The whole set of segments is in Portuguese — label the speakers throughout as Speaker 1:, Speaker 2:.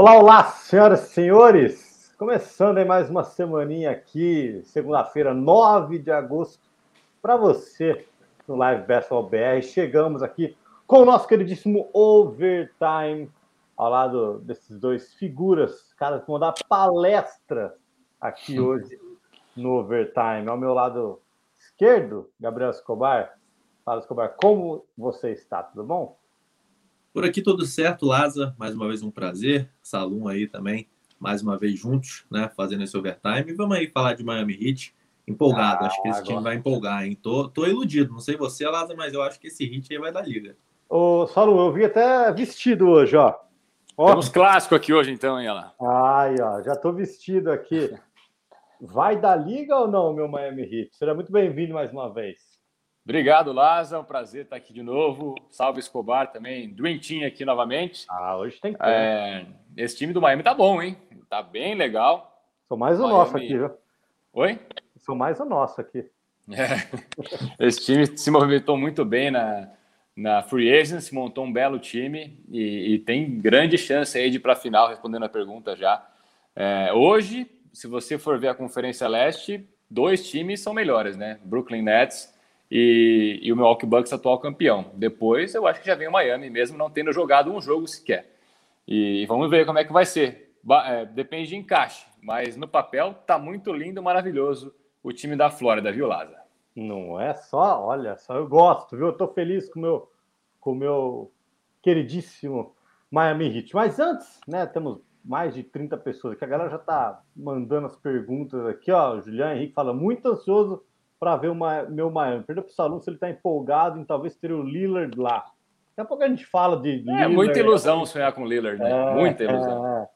Speaker 1: Olá, olá, senhoras e senhores! Começando aí mais uma semaninha aqui, segunda-feira, 9 de agosto, para você no Live Basketball BR. Chegamos aqui com o nosso queridíssimo Overtime, ao lado desses dois figuras, caras que vão dar palestra aqui hoje no Overtime. Ao meu lado esquerdo, Gabriel Escobar. Fala, Escobar, como você está? Tudo bom?
Speaker 2: Por aqui tudo certo, Laza. Mais uma vez um prazer. Salum aí também, mais uma vez juntos, né? Fazendo esse overtime. E vamos aí falar de Miami Heat. Empolgado, ah, acho que esse agora. time vai empolgar, hein? Tô, tô iludido, não sei você, Laza, mas eu acho que esse Heat aí vai dar liga.
Speaker 1: Ô, Salum, eu vi até vestido hoje, ó.
Speaker 3: ó. Temos clássico aqui hoje, então, hein, Ela?
Speaker 1: Ai, ó, já tô vestido aqui. Vai dar liga ou não, meu Miami Heat? Seja muito bem-vindo mais uma vez.
Speaker 3: Obrigado, Laza. É um prazer estar aqui de novo. Salve Escobar também. Team aqui novamente.
Speaker 1: Ah, hoje tem que.
Speaker 3: É, esse time do Miami tá bom, hein? Tá bem legal.
Speaker 1: Sou mais o Miami... nosso aqui, viu?
Speaker 3: Oi?
Speaker 1: Sou mais o nosso aqui.
Speaker 3: É. Esse time se movimentou muito bem na, na Free Agency, montou um belo time e, e tem grande chance aí de ir para a final, respondendo a pergunta já. É, hoje, se você for ver a Conferência Leste, dois times são melhores, né? Brooklyn Nets e, e o Milwaukee Bucks atual campeão. Depois eu acho que já vem o Miami, mesmo não tendo jogado um jogo sequer. E vamos ver como é que vai ser. É, depende de encaixe, mas no papel tá muito lindo, maravilhoso o time da Flórida, viu, Laza?
Speaker 1: Não é só, olha só, eu gosto, viu? Eu tô feliz com meu, com o meu queridíssimo Miami Heat. Mas antes, né, temos mais de 30 pessoas aqui, a galera já tá mandando as perguntas aqui, ó. O Juliano Henrique fala muito ansioso para ver o meu Miami. Pergunta para o Salão se ele está empolgado em talvez ter o Lillard lá. Daqui a pouco a gente fala de. É
Speaker 3: Lillard, muita ilusão sonhar com o Lillard, né? É, muita ilusão.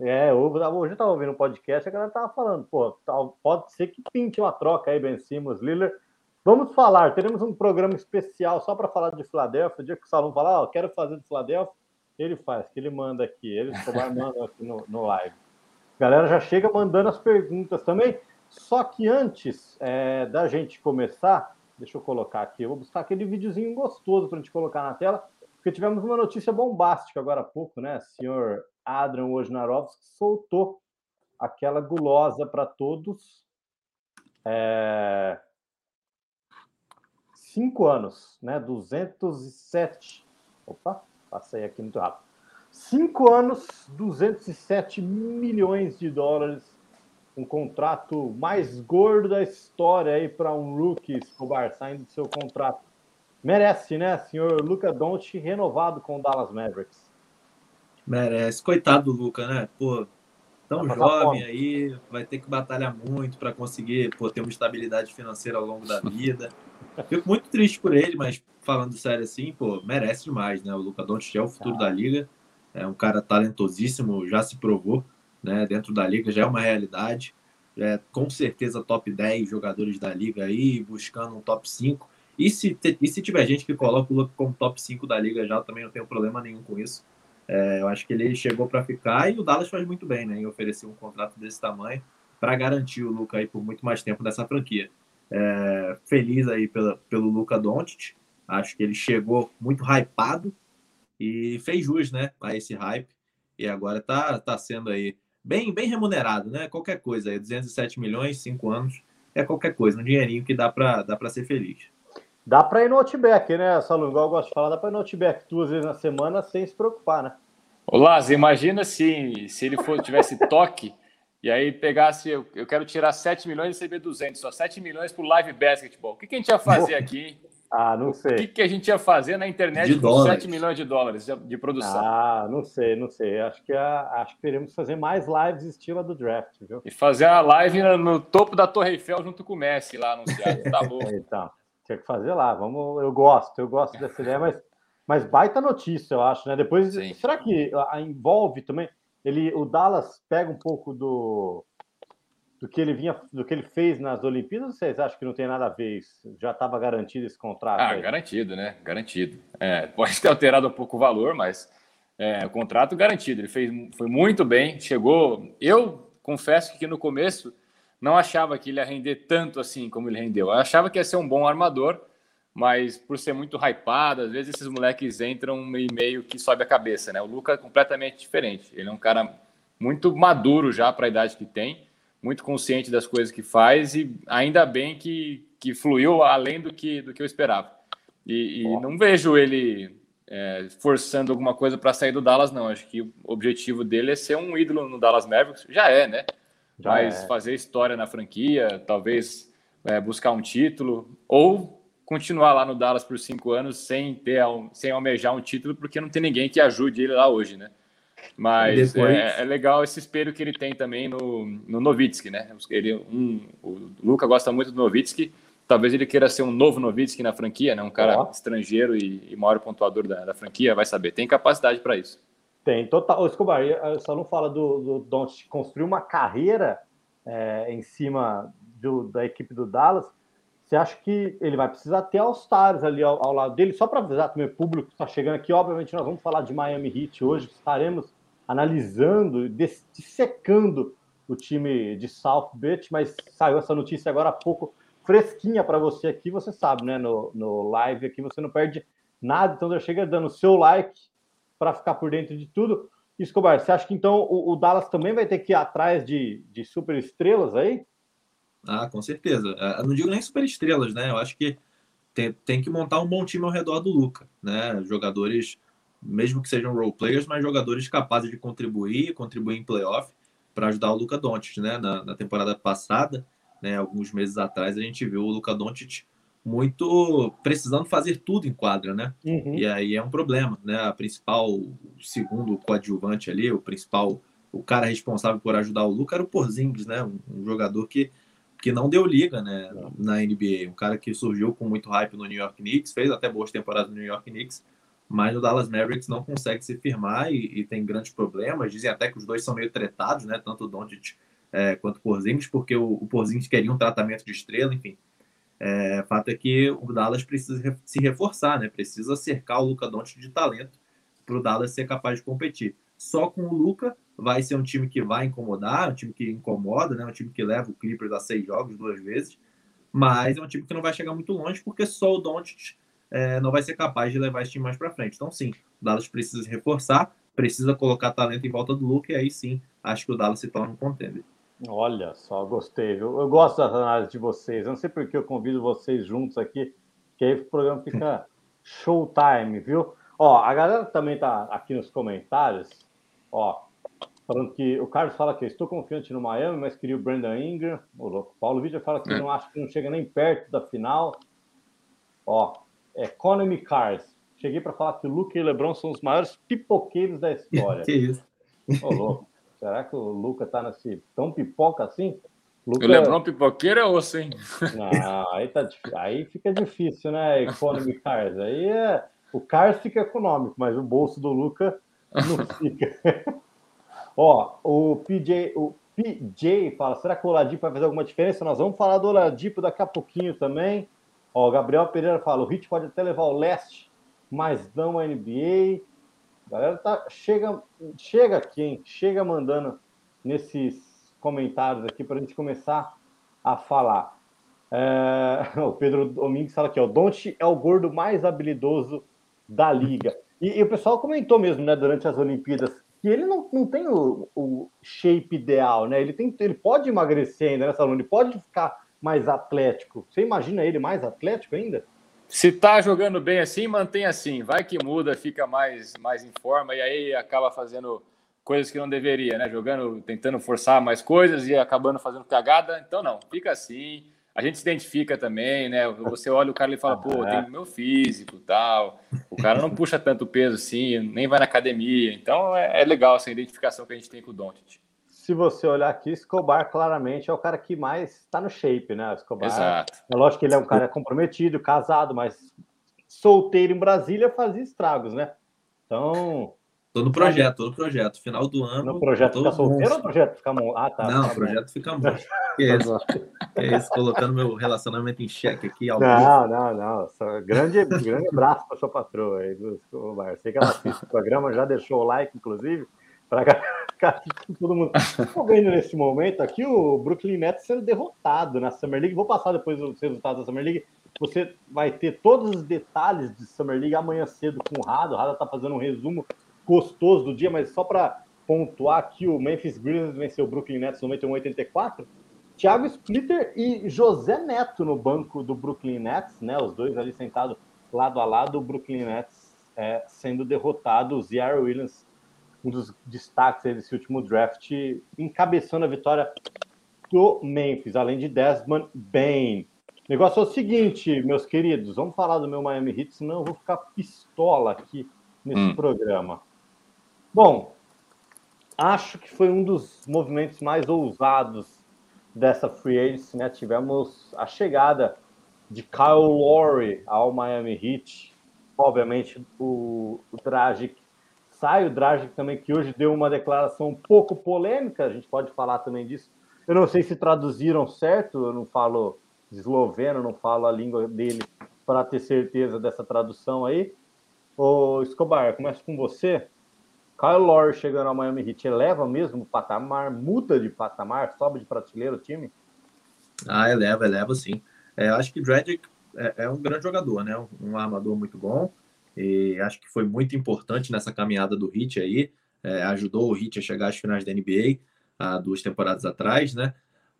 Speaker 1: É, é hoje eu estava ouvindo um podcast, a galera estava falando, pô, pode ser que pinte uma troca aí, Ben Simmons, Lillard. Vamos falar, teremos um programa especial só para falar de Filadélfia. O dia que o Salão falar, ó, oh, quero fazer de Filadélfia, ele faz, que ele manda aqui, ele manda aqui no, no live. A galera já chega mandando as perguntas também. Só que antes é, da gente começar, deixa eu colocar aqui, eu vou buscar aquele videozinho gostoso para a gente colocar na tela, porque tivemos uma notícia bombástica agora há pouco, né? O senhor Adrian Wojnarowski soltou aquela gulosa para todos. É... Cinco anos, né? 207. Opa, passei aqui muito rápido. Cinco anos, 207 milhões de dólares um contrato mais gordo da história aí para um rookie Escobar saindo do seu contrato. Merece, né, senhor Luca Doncic renovado com o Dallas Mavericks.
Speaker 2: Merece. Coitado do Luca, né? Pô, tão jovem aí, vai ter que batalhar muito para conseguir pô, ter uma estabilidade financeira ao longo da vida. Fico muito triste por ele, mas falando sério assim, pô, merece demais, né? O Luca Doncic é o futuro tá. da liga, é um cara talentosíssimo, já se provou né, dentro da liga, já é uma realidade. É, com certeza top 10 jogadores da liga aí, buscando um top 5. E se, e se tiver gente que coloca o Luca como top 5 da liga já, também não tenho problema nenhum com isso. É, eu acho que ele chegou para ficar e o Dallas faz muito bem né, em oferecer um contrato desse tamanho para garantir o Luca aí por muito mais tempo dessa franquia. É, feliz aí pela, pelo Luca Doncic, acho que ele chegou muito hypado e fez jus né, a esse hype e agora tá, tá sendo aí bem, bem remunerado, né? Qualquer coisa aí, 207 milhões, 5 anos, é qualquer coisa, um dinheirinho que dá para dá ser feliz.
Speaker 1: Dá para ir no Outback, né, Salão? Igual eu gosto de falar, dá para ir no Outback duas vezes na semana sem se preocupar, né?
Speaker 3: Olá, imagina se, se ele for, tivesse toque e aí pegasse, eu, eu quero tirar 7 milhões e receber 200, só 7 milhões para o live basketball. O que, que a gente ia fazer aqui?
Speaker 1: Ah, não sei.
Speaker 3: O que, que a gente ia fazer na internet de com dólares. 7 milhões de dólares de, produção?
Speaker 1: Ah, não sei, não sei. Acho que, a, acho que teremos que fazer mais lives estilo do draft, viu?
Speaker 3: E fazer a live no, topo da Torre Eiffel junto com o Messi lá anunciado. Tá louco.
Speaker 1: então, tinha que fazer lá. Vamos, eu gosto, eu gosto dessa ideia, mas, mas baita notícia, eu acho, né? Depois, Sim. será que a, envolve também? Ele, o Dallas pega um pouco do do que ele vinha, do que ele fez nas Olimpíadas, vocês acham que não tem nada a ver isso? Já estava garantido esse contrato?
Speaker 3: Ah, aí? garantido, né? Garantido. É, pode ter alterado um pouco o valor, mas é, o contrato garantido. Ele fez, foi muito bem, chegou. Eu confesso que no começo não achava que ele ia render tanto assim como ele rendeu. Eu achava que ia ser um bom armador, mas por ser muito hypado, às vezes esses moleques entram e meio que sobe a cabeça, né? O Luca é completamente diferente. Ele é um cara muito maduro já para a idade que tem, muito consciente das coisas que faz e ainda bem que, que fluiu além do que, do que eu esperava. E, e não vejo ele é, forçando alguma coisa para sair do Dallas, não. Acho que o objetivo dele é ser um ídolo no Dallas Mavericks. Já é, né? Já Mas é. fazer história na franquia, talvez é, buscar um título ou continuar lá no Dallas por cinco anos sem ter sem almejar um título, porque não tem ninguém que ajude ele lá hoje, né? Mas depois... é, é, legal esse espelho que ele tem também no, no Novitsky, né? Ele, um, o Luca gosta muito do Novitsky, talvez ele queira ser um novo Novitsky na franquia, né? Um cara oh. estrangeiro e, e maior pontuador da, da, franquia, vai saber. Tem capacidade para isso.
Speaker 1: Tem, total. O Escobar, só não fala do, do Don't construir uma carreira é, em cima do, da equipe do Dallas você acha que ele vai precisar ter All-Stars ali ao, ao, lado dele? Só para avisar também o público que está chegando aqui, obviamente nós vamos falar de Miami Heat hoje, estaremos analisando, dissecando o time de South Beach, mas saiu essa notícia agora há pouco, fresquinha para você aqui, você sabe, né? No, no live aqui você não perde nada, então já chega dando seu like para ficar por dentro de tudo. Escobar, você acha que então o, o Dallas também vai ter que ir atrás de, de super estrelas aí?
Speaker 2: Ah, com certeza. Ah, eu não digo nem super estrelas, né? Eu acho que tem, tem que montar um bom time ao redor do Luca, né? Jogadores, mesmo que sejam role players, mas jogadores capazes de contribuir, contribuir em playoff para ajudar o Luca Doncic, né? Na, na, temporada passada, né? Alguns meses atrás a gente viu o Luca Doncic muito precisando fazer tudo em quadra, né? Uhum. E aí é um problema, né? A principal, o segundo coadjuvante ali, o principal, o cara responsável por ajudar o Luca era o Porzingis, né? Um, um jogador que que não deu liga né, na NBA. Um cara que surgiu com muito hype no New York Knicks, fez até boas temporadas no New York Knicks, mas no Dallas Mavericks não consegue se firmar e, e tem grandes problemas. Dizem até que os dois são meio tretados, né, tanto o Doncic é, quanto o Porzingis, porque o, o Porzingis queria um tratamento de estrela, enfim. É, fato é que o Dallas precisa se reforçar, né, precisa cercar o Luca Doncic de talento para o Dallas ser capaz de competir. Só com o Luca vai ser um time que vai incomodar, um time que incomoda, né? Um time que leva o Clippers a seis jogos duas vezes, mas é um time que não vai chegar muito longe porque só o Doncic é, não vai ser capaz de levar esse time mais para frente. Então, sim, o Dallas precisa se reforçar, precisa colocar talento em volta do Luke e aí sim, acho que o Dallas se torna um contender.
Speaker 1: Olha só, gostei, viu? Eu gosto das análises de vocês. Eu não sei porque eu convido vocês juntos aqui, que aí o programa fica showtime, viu? Ó, a galera também tá aqui nos comentários, ó, falando que o Carlos fala que estou confiante no Miami, mas queria o Brandon Ingram. O louco. Paulo Vitor fala que é. não acha que não chega nem perto da final. Ó, Economy Cars. Cheguei para falar que o Luca e o LeBron são os maiores pipoqueiros da história.
Speaker 2: que isso?
Speaker 1: Ô, louco. Será que o Luca tá nesse tão pipoca assim?
Speaker 3: Luca... O LeBron pipoqueiro é osso, hein?
Speaker 1: Não, aí, tá, aí fica difícil, né? Economy Cars. Aí é, o Cars fica econômico, mas o bolso do Luca não fica. Ó, o PJ, o PJ fala: será que o Oladipo vai fazer alguma diferença? Nós vamos falar do Oladipo daqui a pouquinho também. Ó, o Gabriel Pereira fala: o Hit pode até levar o leste, mas não a NBA. A galera tá, chega, chega aqui, hein? Chega mandando nesses comentários aqui para a gente começar a falar. É, o Pedro Domingues fala aqui: ó, o Donte é o gordo mais habilidoso da liga. E, e, o pessoal comentou mesmo, né, durante as Olimpíadas, que ele não, não tem o, o shape ideal, né? Ele, tem, ele pode emagrecer ainda nessa luna, ele pode ficar mais atlético. Você imagina ele mais atlético ainda?
Speaker 3: Se tá jogando bem assim, mantém assim. Vai que muda, fica mais, mais em forma e aí acaba fazendo coisas que não deveria, né? Jogando, tentando forçar mais coisas e acabando fazendo cagada. Então não, fica assim a gente se identifica também, né? Você olha o cara e fala, pô, tem o meu físico tal. O cara não puxa tanto peso assim, nem vai na academia. Então é, é legal essa identificação que a gente tem com o Doncic.
Speaker 1: Se você olhar aqui, Escobar claramente é o cara que mais está no shape, né? Escobar.
Speaker 3: Exato.
Speaker 1: É lógico que ele é um cara comprometido, casado, mas solteiro em Brasília fazia estragos, né? Então,
Speaker 2: Tô no projeto, tô no projeto. Final do ano.
Speaker 1: No projeto fica solteiro ou no projeto fica monstro? Ah, tá.
Speaker 2: Não,
Speaker 1: tá
Speaker 2: projeto fica monstro. Que é isso? é isso, colocando meu relacionamento em xeque aqui.
Speaker 1: Ao não, não, não. Só grande, grande abraço para sua patroa aí, Escobar. Sei que ela assiste o programa, já deixou o like, inclusive. Pra... todo mundo. Estou vendo nesse momento aqui o Brooklyn Nets sendo derrotado na Summer League. Vou passar depois os resultados da Summer League. Você vai ter todos os detalhes de Summer League amanhã cedo com o Rado. O Rado está fazendo um resumo gostoso do dia, mas só para pontuar aqui, o Memphis Grizzlies venceu o Brooklyn Nets 91-84. Thiago Splitter e José Neto no banco do Brooklyn Nets, né? Os dois ali sentados lado a lado, o Brooklyn Nets é, sendo derrotado, o Ziara Williams, um dos destaques desse último draft, encabeçando a vitória do Memphis, além de Desmond Bain. O negócio é o seguinte, meus queridos, vamos falar do meu Miami Heat, senão eu vou ficar pistola aqui nesse hum. programa. Bom, acho que foi um dos movimentos mais ousados dessa free agency, né? Tivemos a chegada de Kyle Lowry ao Miami Heat. Obviamente, o, o Dragic sai, o Dragic também, que hoje deu uma declaração um pouco polêmica, a gente pode falar também disso. Eu não sei se traduziram certo, eu não falo esloveno, não falo a língua dele para ter certeza dessa tradução aí. Ô, Escobar, começo com você. Kyle Lowry chegando ao Miami Heat eleva mesmo o patamar, muda de patamar, sobe de prateleira o time?
Speaker 2: Ah, eleva, eleva sim. É, acho que Dragic é, é, um grande jogador, né? Um armador muito bom e acho que foi muito importante nessa caminhada do Heat aí. É, ajudou o Heat a chegar às finais da NBA há duas temporadas atrás, né?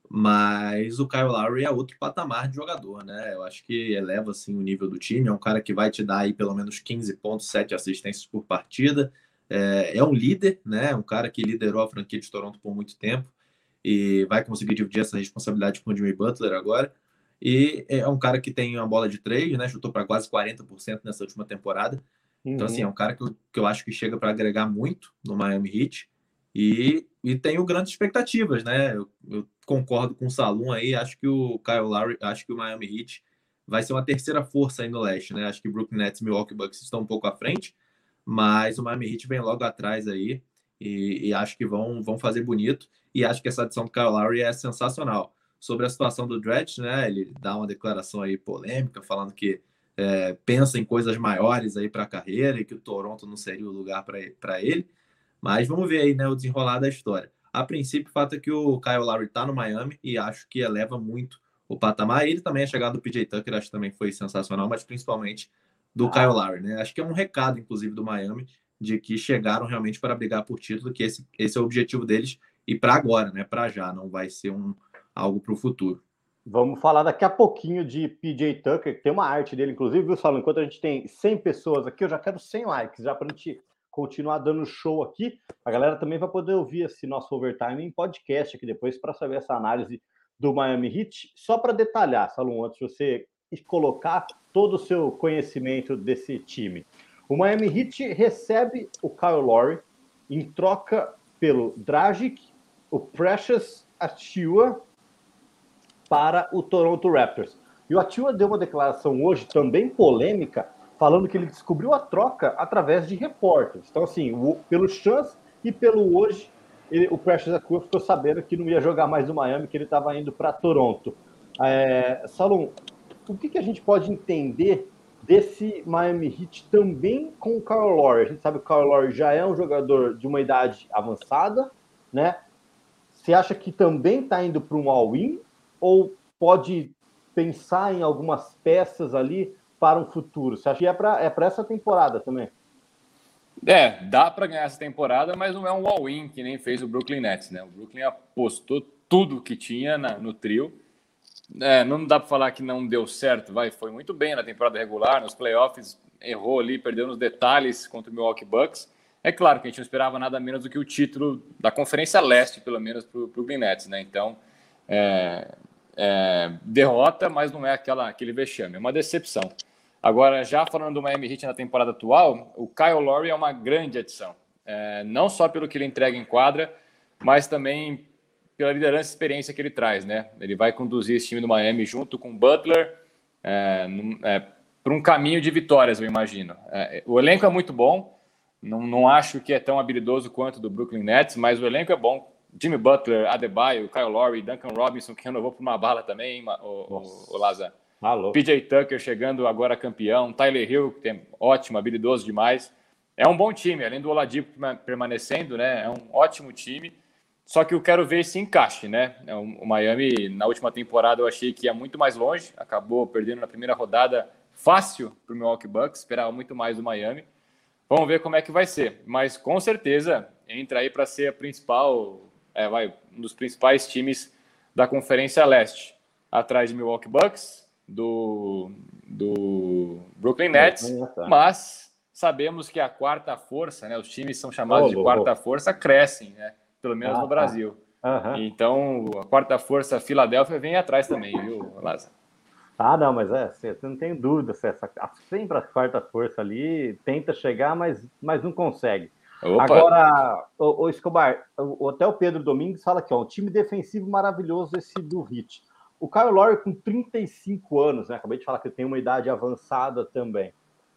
Speaker 2: Mas o Kyle Lowry é outro patamar de jogador, né? Eu acho que eleva assim o nível do time. É um cara que vai te dar aí pelo menos 15 pontos, 7 assistências por partida é, é um líder, né? Um cara que liderou a franquia de Toronto por muito tempo e vai conseguir dividir essa responsabilidade com o Jimmy Butler agora. E é um cara que tem uma bola de três, né? Chutou para quase 40% nessa última temporada. Uhum. Então, assim, é um cara que eu, que eu acho que chega para agregar muito no Miami Heat. E, e tenho grandes expectativas, né? Eu, eu, concordo com o Salum aí. Acho que o Kyle Lowry, acho que o Miami Heat vai ser uma terceira força aí no leste, né? Acho que Brooklyn Nets e Milwaukee Bucks estão um pouco à frente mas o Miami Heat vem logo atrás aí e, e, acho que vão, vão fazer bonito e acho que essa adição do Kyle Lowry é sensacional. Sobre a situação do Dredge, né, ele dá uma declaração aí polêmica falando que é, pensa em coisas maiores aí para a carreira e que o Toronto não seria o lugar para ele, mas vamos ver aí né, o desenrolar da história. A princípio, o fato é que o Kyle Lowry está no Miami e acho que eleva muito o patamar. Ele também é chegado do PJ Tucker, acho que também foi sensacional, mas principalmente do ah. Kyle Lowry, né? Acho que é um recado, inclusive, do Miami, de que chegaram realmente para brigar por título, que esse, esse é o objetivo deles e para agora, né? Para já, não vai ser um algo para o futuro.
Speaker 1: Vamos falar daqui a pouquinho de PJ Tucker, que tem uma arte dele, inclusive, viu, Saulo? Enquanto a gente tem 100 pessoas aqui, eu já quero 100 likes, já para a gente continuar dando show aqui. A galera também vai poder ouvir esse nosso overtime em podcast aqui depois para saber essa análise do Miami Heat. Só para detalhar, Salom, antes de você colocar todo o seu conhecimento desse time. O Miami Heat recebe o Kyle Lowry em troca pelo Dragic, o Precious Atua para o Toronto Raptors. E o Atua deu uma declaração hoje também polêmica, falando que ele descobriu a troca através de repórteres. Então, assim, o, pelo chance e pelo hoje, ele, o Precious Atua ficou sabendo que não ia jogar mais no Miami, que ele estava indo para Toronto. É, Salom, o que, que a gente pode entender desse Miami Heat também com o Kyle Lowry? A gente sabe que o Kyle Lowry já é um jogador de uma idade avançada, né? Você acha que também está indo para um all-in ou pode pensar em algumas peças ali para um futuro? Você acha que é para é essa temporada também?
Speaker 3: É, dá para ganhar essa temporada, mas não é um all-in que nem fez o Brooklyn Nets, né? O Brooklyn apostou tudo que tinha na, no trio é, não dá para falar que não deu certo, vai. Foi muito bem na temporada regular, nos playoffs, errou ali, perdeu nos detalhes contra o Milwaukee Bucks. É claro que a gente não esperava nada menos do que o título da Conferência Leste, pelo menos, para o Brooklyn Nets, né? Então, é, é, derrota, mas não é aquela, aquele vexame, é uma decepção. Agora, já falando do Miami Heat na temporada atual, o Kyle Lowry é uma grande adição. É, não só pelo que ele entrega em quadra, mas também pela liderança e experiência que ele traz, né? Ele vai conduzir esse time do Miami junto com o Butler é, é, para um caminho de vitórias, eu imagino. É, o elenco é muito bom, não, não acho que é tão habilidoso quanto do Brooklyn Nets, mas o elenco é bom. Jimmy Butler, Adebayo, Kyle Lowry, Duncan Robinson, que renovou por uma bala também, o, o, o Laza. PJ Tucker chegando agora campeão, Tyler Hill, que tem ótimo, habilidoso demais. é um bom time, além do Oladipo permanecendo, né? É um ótimo time. Só que eu quero ver esse encaixe, né? É, o Miami, na última temporada, eu achei que ia muito mais longe, acabou perdendo na primeira rodada fácil para o Milwaukee Bucks, esperava muito mais do Miami. Vamos ver como é que vai ser. Mas com certeza entra aí para ser a principal, é, vai, um dos principais times da Conferência Leste, atrás de Milwaukee Bucks, do, do Brooklyn Nets, mas sabemos que a quarta força, né, os times são chamados oh, de quarta oh. força, crescem, né, pelo menos ah, no tá. Brasil. Uhum. Então, a quarta força Filadélfia vem atrás também, viu, Lázaro?
Speaker 1: Ah, não, mas é, você não tem dúvida, essa, sempre a quarta força ali tenta chegar, mas, mas não consegue. Opa. Agora, o, o Escobar, o, até o Pedro Domingues fala aqui, ó, um time defensivo maravilhoso esse do Hit. O Kyle Lowry com 35 anos, né? Acabei de falar que ele tem uma idade avançada também.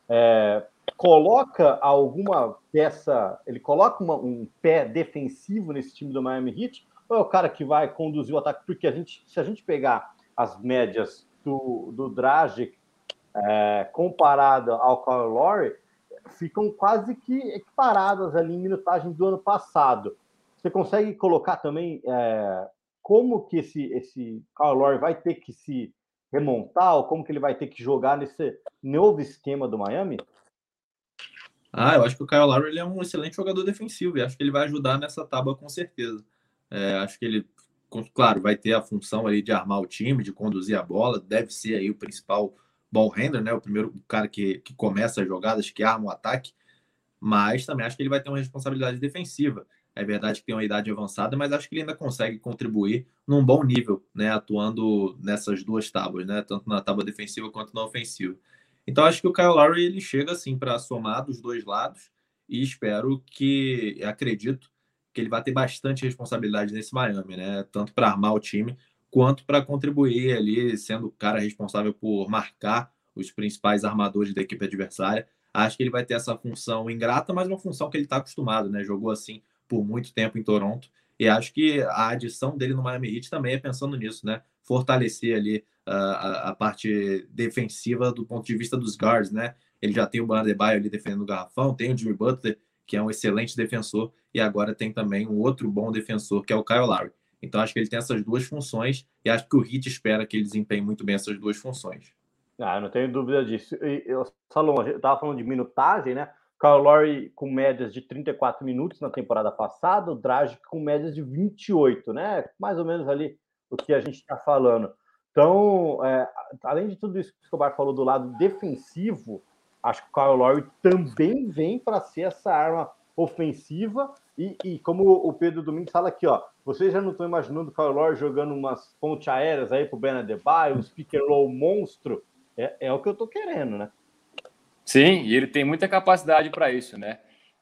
Speaker 1: É, coloca alguma peça, ele coloca uma, um pé defensivo nesse time do Miami Heat, ou é o cara que vai conduzir o ataque? Porque a gente, se a gente pegar as médias do, do Dragic é, comparado ao Kyle Lowry, ficam quase que equiparadas ali em minutagem do ano passado. Você consegue colocar também é, como que esse, esse Kyle Lowry vai ter que se remontar, ou como que ele vai ter que jogar nesse novo esquema do Miami?
Speaker 2: Ah, eu acho que o Kyle Lowry ele é um excelente jogador defensivo e acho que ele vai ajudar nessa tábua com certeza. É, acho que ele, claro, vai ter a função ali de armar o time, de conduzir a bola, deve ser aí o principal ball handler, né? O primeiro cara que, que começa as jogadas, que arma o ataque, mas também acho que ele vai ter uma responsabilidade defensiva. É verdade que tem uma idade avançada, mas acho que ele ainda consegue contribuir num bom nível, né? Atuando nessas duas tábuas, né? Tanto na tábua defensiva quanto na ofensiva. Então acho que o Kyle Lowry ele chega assim para somar dos dois lados e espero que, acredito que ele vai ter bastante responsabilidade nesse Miami, né? Tanto para armar o time quanto para contribuir ali, sendo o cara responsável por marcar os principais armadores da equipe adversária. Acho que ele vai ter essa função ingrata, mas uma função que ele está acostumado, né? Jogou assim por muito tempo em Toronto. E acho que a adição dele no Miami Heat também é pensando nisso, né? Fortalecer ali uh, a, a, parte defensiva do ponto de vista dos guards, né? Ele já tem o Bandebaio ali defendendo o garrafão, tem o Jimmy Butler, que é um excelente defensor, e agora tem também um outro bom defensor, que é o Kyle Lowry. Então acho que ele tem essas duas funções e acho que o Hit espera que ele desempenhe muito bem essas duas funções.
Speaker 1: Ah, não tenho dúvida disso. E, eu, Salom, eu estava falando de minutagem, né? Kyle Lowry com médias de 34 minutos na temporada passada, o Dragic com médias de 28, né? Mais ou menos ali o que a gente está falando. Então, é, além de tudo isso que o Escobar falou do lado defensivo, acho que o Kyle Lowry também vem para ser essa arma ofensiva e, e, como o Pedro Domingos fala aqui, ó, vocês já não estão imaginando o Kyle Lowry jogando umas pontes aéreas aí pro Ben Adebayo, um speaker low monstro? É, é o que eu tô querendo, né?
Speaker 3: Sim, e ele tem muita capacidade para isso, né?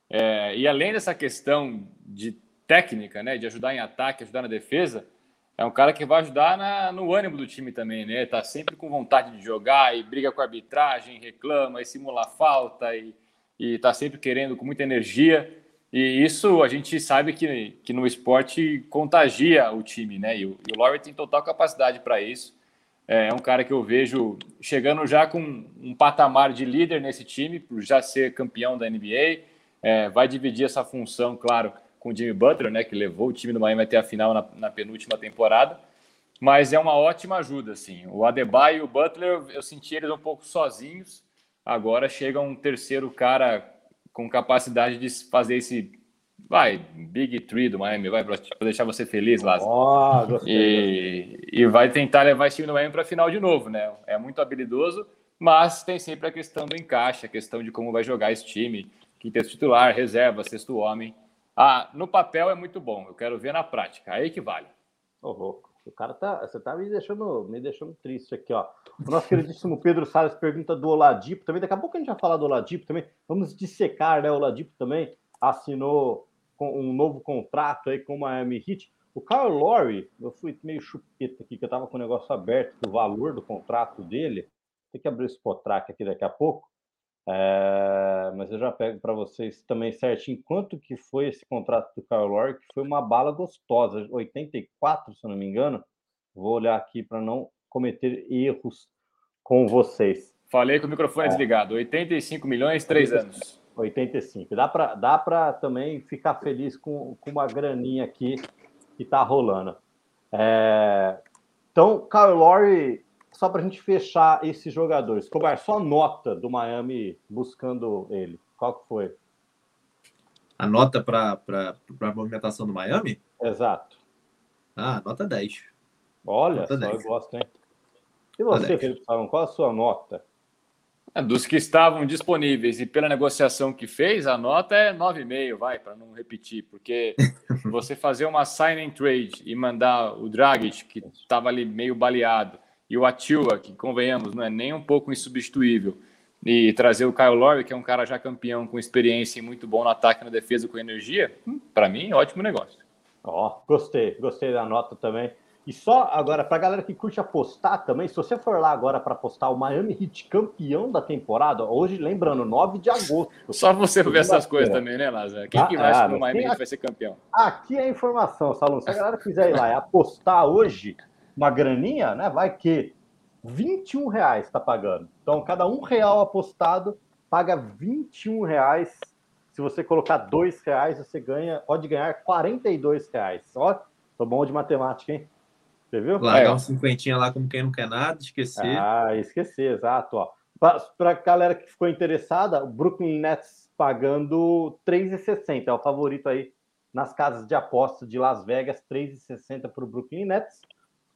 Speaker 3: É, e além dessa questão de técnica, né, de ajudar em ataque, ajudar na defesa, é um cara que vai ajudar na, no ânimo do time também, né? Tá sempre com vontade de jogar e briga com a arbitragem, reclama e simula falta e, e tá sempre querendo com muita energia. E isso a gente sabe que, que no esporte contagia o time, né? E o, e o Laurie tem total capacidade para isso. É, é um cara que eu vejo chegando já com um patamar de líder nesse time, por já ser campeão da NBA. É, vai dividir essa função, claro, com o Jimmy Butler, né? Que levou o time do Miami até a final na, na penúltima temporada. Mas é uma ótima ajuda, assim. O Adebayo e o Butler, eu senti eles um pouco sozinhos. Agora chega um terceiro cara com capacidade de fazer esse vai Big Three do Miami, vai para deixar você feliz, Lázaro. Oh, gostei, e, gostei. e vai tentar levar esse time do Miami para a final de novo, né? É muito habilidoso, mas tem sempre a questão do encaixe, a questão de como vai jogar esse time, quinteto titular, reserva, sexto homem. Ah, no papel é muito bom, eu quero ver na prática, aí que vale.
Speaker 1: Louco. O cara tá. Você tá me deixando, me deixando triste aqui, ó. O nosso queridíssimo Pedro Salles pergunta do Oladipo também. Daqui a pouco a gente vai falar do Oladipo também. Vamos dissecar, né? O Oladipo também assinou um novo contrato aí com o Miami Heat. O Kyle Lowry, eu fui meio chupeta aqui, que eu tava com o negócio aberto, o valor do contrato dele. Tem que abrir esse potraque aqui daqui a pouco. É, mas eu já pego para vocês também certinho quanto que foi esse contrato do Kyle Lowry, que foi uma bala gostosa, 84, se eu não me engano. Vou olhar aqui para não cometer erros com vocês.
Speaker 3: Falei que o microfone é, é desligado. 85 milhões, três anos.
Speaker 1: 85. Dá para dá pra também ficar feliz com, com uma graninha aqui que está rolando. É... Então, Kyle Lowry, só para a gente fechar esse jogador, Escobar, só nota do Miami buscando ele. Qual que foi?
Speaker 2: A nota para a movimentação do Miami?
Speaker 1: Exato.
Speaker 2: Ah, nota 10.
Speaker 1: Olha nota só, 10. eu gosto, hein? E você, Felipe Salão, qual a sua nota?
Speaker 3: É, dos que estavam disponíveis e pela negociação que fez, a nota é 9,5, vai, para não repetir, porque você fazer uma sign and trade e mandar o Dragic, que estava ali meio baleado, e o Atua, que convenhamos, não é nem um pouco insubstituível, e trazer o Kyle Lowry, que é um cara já campeão com experiência e muito bom no ataque na defesa com energia, hum, para mim, ótimo negócio.
Speaker 1: Ó, oh, gostei, gostei da nota também. E só agora, para a galera que curte apostar também, se você for lá agora para apostar o Miami Heat campeão da temporada, hoje, lembrando, 9 de agosto.
Speaker 3: Só você ver essas coisas também, né, Lázaro? Quem ah, que vai ah, no Miami Heat vai ser campeão?
Speaker 1: Aqui é a informação, Salão. Se a galera quiser ir lá e apostar hoje uma graninha, né, vai que 21 reais está pagando. Então, cada um real apostado paga 21 reais. Se você colocar dois reais, você ganha, pode ganhar 42 reais. Ó, tô bom de matemática, hein?
Speaker 2: Você viu? Largar é. um cinquentinha lá como quem não quer nada, esquecer.
Speaker 1: Ah, esquecer, exato. Para a galera que ficou interessada, o Brooklyn Nets pagando 3,60. É o favorito aí nas casas de aposta de Las Vegas, 3,60 para o Brooklyn Nets,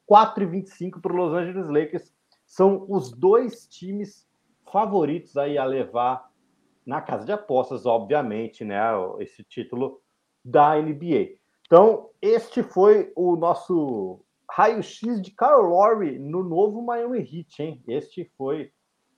Speaker 1: 4,25 para o Los Angeles Lakers. São os dois times favoritos aí a levar na casa de apostas, obviamente, né? Esse título da NBA. Então, este foi o nosso raio-x de Kyle Lowry no novo Miami Heat, hein? Este foi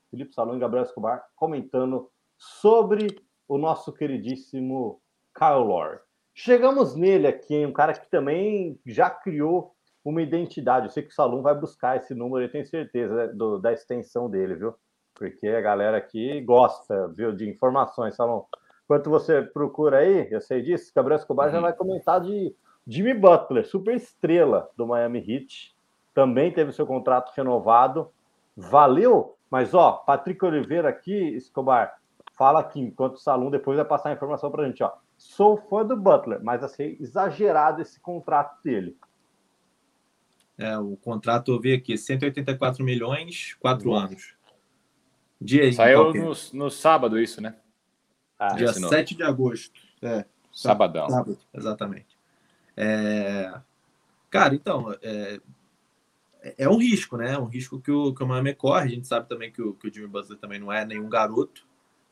Speaker 1: Felipe Salão e Gabriel Escobar comentando sobre o nosso queridíssimo Kyle Lowry. Chegamos nele aqui, hein? um cara que também já criou uma identidade. Eu sei que o Salão vai buscar esse número, eu tenho certeza né, do, da extensão dele, viu? Porque a galera aqui gosta, viu, de informações, Salão. Enquanto você procura aí, eu sei disso, Gabriel Escobar uhum. já vai comentar de Jimmy Butler, super estrela do Miami Heat, também teve seu contrato renovado. Valeu, mas ó, Patrick Oliveira aqui, Escobar, fala aqui, enquanto o Salum depois vai passar a informação pra gente, ó. Sou fã do Butler, mas achei exagerado esse contrato dele.
Speaker 2: É, o contrato eu vi aqui, 184 milhões, quatro anos. Dia
Speaker 3: Saiu no, no, sábado isso, né?
Speaker 2: Ah, Dia 7 de agosto. É.
Speaker 3: Sabadão.
Speaker 2: Sábado, exatamente. É... Cara, então, é... é um risco, né? É um risco que o, que o Miami corre. A gente sabe também que o, que o Jimmy Butler também não é nenhum garoto,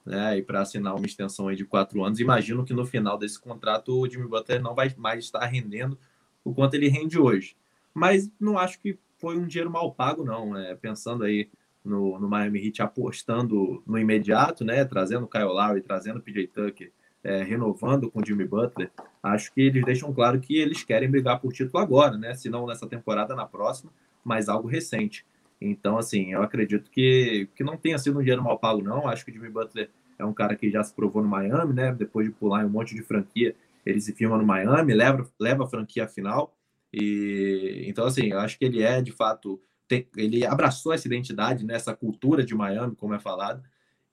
Speaker 2: né? E para assinar uma extensão aí de quatro anos, imagino que no final desse contrato o Jimmy Butler não vai mais estar rendendo o quanto ele rende hoje. Mas não acho que foi um dinheiro mal pago, não. Né? Pensando aí no, no Miami Heat apostando no imediato, né? Trazendo o Kyle Lowry, trazendo o PJ Tucker, é, renovando com o Jimmy Butler, acho que eles deixam claro que eles querem brigar por título agora, né? Se não nessa temporada, na próxima, mas algo recente. Então, assim, eu acredito que, que não tenha sido um dinheiro mal pago, não. Acho que o Jimmy Butler é um cara que já se provou no Miami, né? Depois de pular em um monte de franquia, ele se firma no Miami, leva, leva a franquia à final. E então, assim, eu acho que ele é de fato. Tem, ele abraçou essa identidade, né, cultura de Miami, como é falado,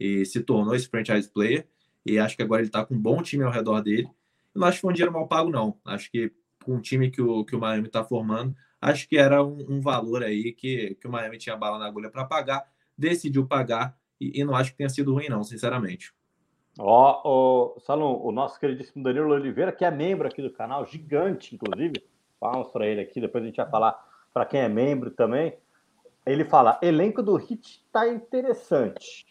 Speaker 2: e se tornou esse franchise player. E acho que agora ele está com um bom time ao redor dele. Eu não acho que foi um dinheiro mal pago, não. Acho que com o time que o, que o Miami está formando, acho que era um, um, valor aí que, que o Miami tinha bala na agulha para pagar, decidiu pagar e, e, não acho que tenha sido ruim, não, sinceramente.
Speaker 1: Ó, oh, oh, Salom, o nosso queridíssimo Danilo Oliveira, que é membro aqui do canal, gigante, inclusive, palmas para ele aqui, depois a gente vai falar para quem é membro também. Ele fala: elenco do Hit está interessante.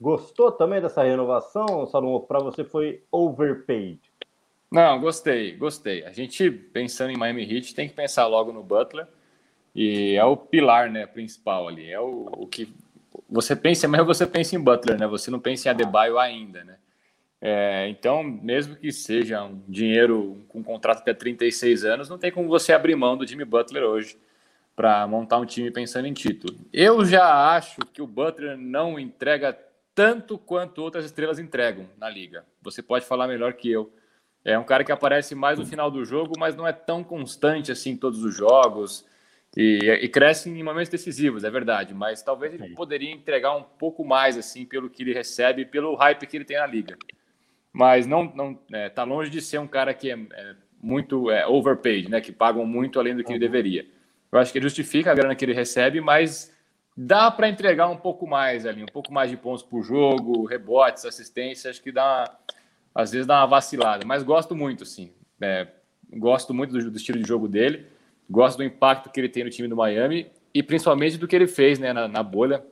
Speaker 1: Gostou também dessa renovação, Salomão? Para você foi overpaid?
Speaker 3: Não, gostei, gostei. A gente, pensando em Miami Heat, tem que pensar logo no Butler. E é o pilar né, principal ali. É o, o que você pensa, mas você pensa em Butler, né? Você não pensa em Adebayo ainda, né? É, então, mesmo que seja um dinheiro com um contrato até 36 anos, não tem como você abrir mão do Jimmy Butler hoje para montar um time pensando em título. Eu já acho que o Butler não entrega tanto quanto outras estrelas entregam na liga. Você pode falar melhor que eu. É um cara que aparece mais no final do jogo, mas não é tão constante assim em todos os jogos. E, e cresce em momentos decisivos, é verdade, mas talvez ele poderia entregar um pouco mais assim pelo que ele recebe, pelo hype que ele tem na liga. Mas não, não é, tá longe de ser um cara que é, é muito é, overpaid, né? Que pagam muito além do que uhum. ele deveria. Eu acho que ele justifica a grana que ele recebe, mas dá para entregar um pouco mais ali, um pouco mais de pontos por jogo, rebotes, assistência, acho que dá, às vezes dá uma vacilada, mas gosto muito, sim. É, gosto muito do, do, estilo de jogo dele, gosto do impacto que ele tem no time do Miami e principalmente do que ele fez né, na, na bolha.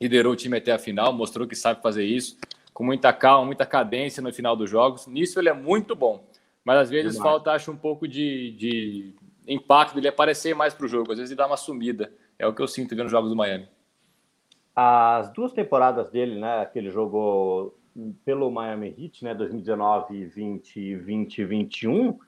Speaker 3: Liderou o time até a final, mostrou que sabe fazer isso, com muita calma, muita cadência no final dos jogos. Nisso ele é muito bom, mas às vezes Demais. falta, acho, um pouco de, de impacto dele aparecer mais para o jogo, às vezes ele dá uma sumida. É o que eu sinto vendo os jogos do Miami.
Speaker 1: As duas temporadas dele, né, que ele jogou pelo Miami Heat, né, 2019, 20, 20, 21,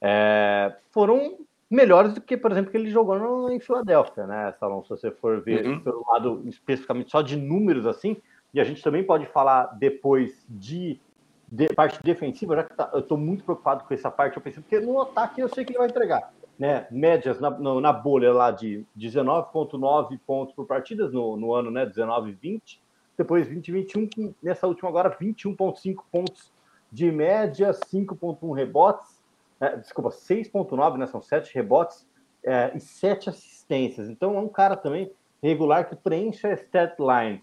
Speaker 1: é, foram melhores do que, por exemplo, que ele jogou no, em Filadélfia, né, Salão? Se você for ver uhum. pelo lado especificamente só de números assim, e a gente também pode falar depois de, de parte defensiva, já que tá, eu estou muito preocupado com essa parte ofensiva, porque no ataque eu sei que ele vai entregar né, médias na, na bolha lá de 19,9 pontos por partidas no, no ano, né, 19 e 20. Depois 20 e 21, nessa última agora, 21,5 pontos de média, 5,1 rebotes, é, desculpa, 6,9, né, são 7 rebotes é, e 7 assistências. Então é um cara também regular que preenche a stat line.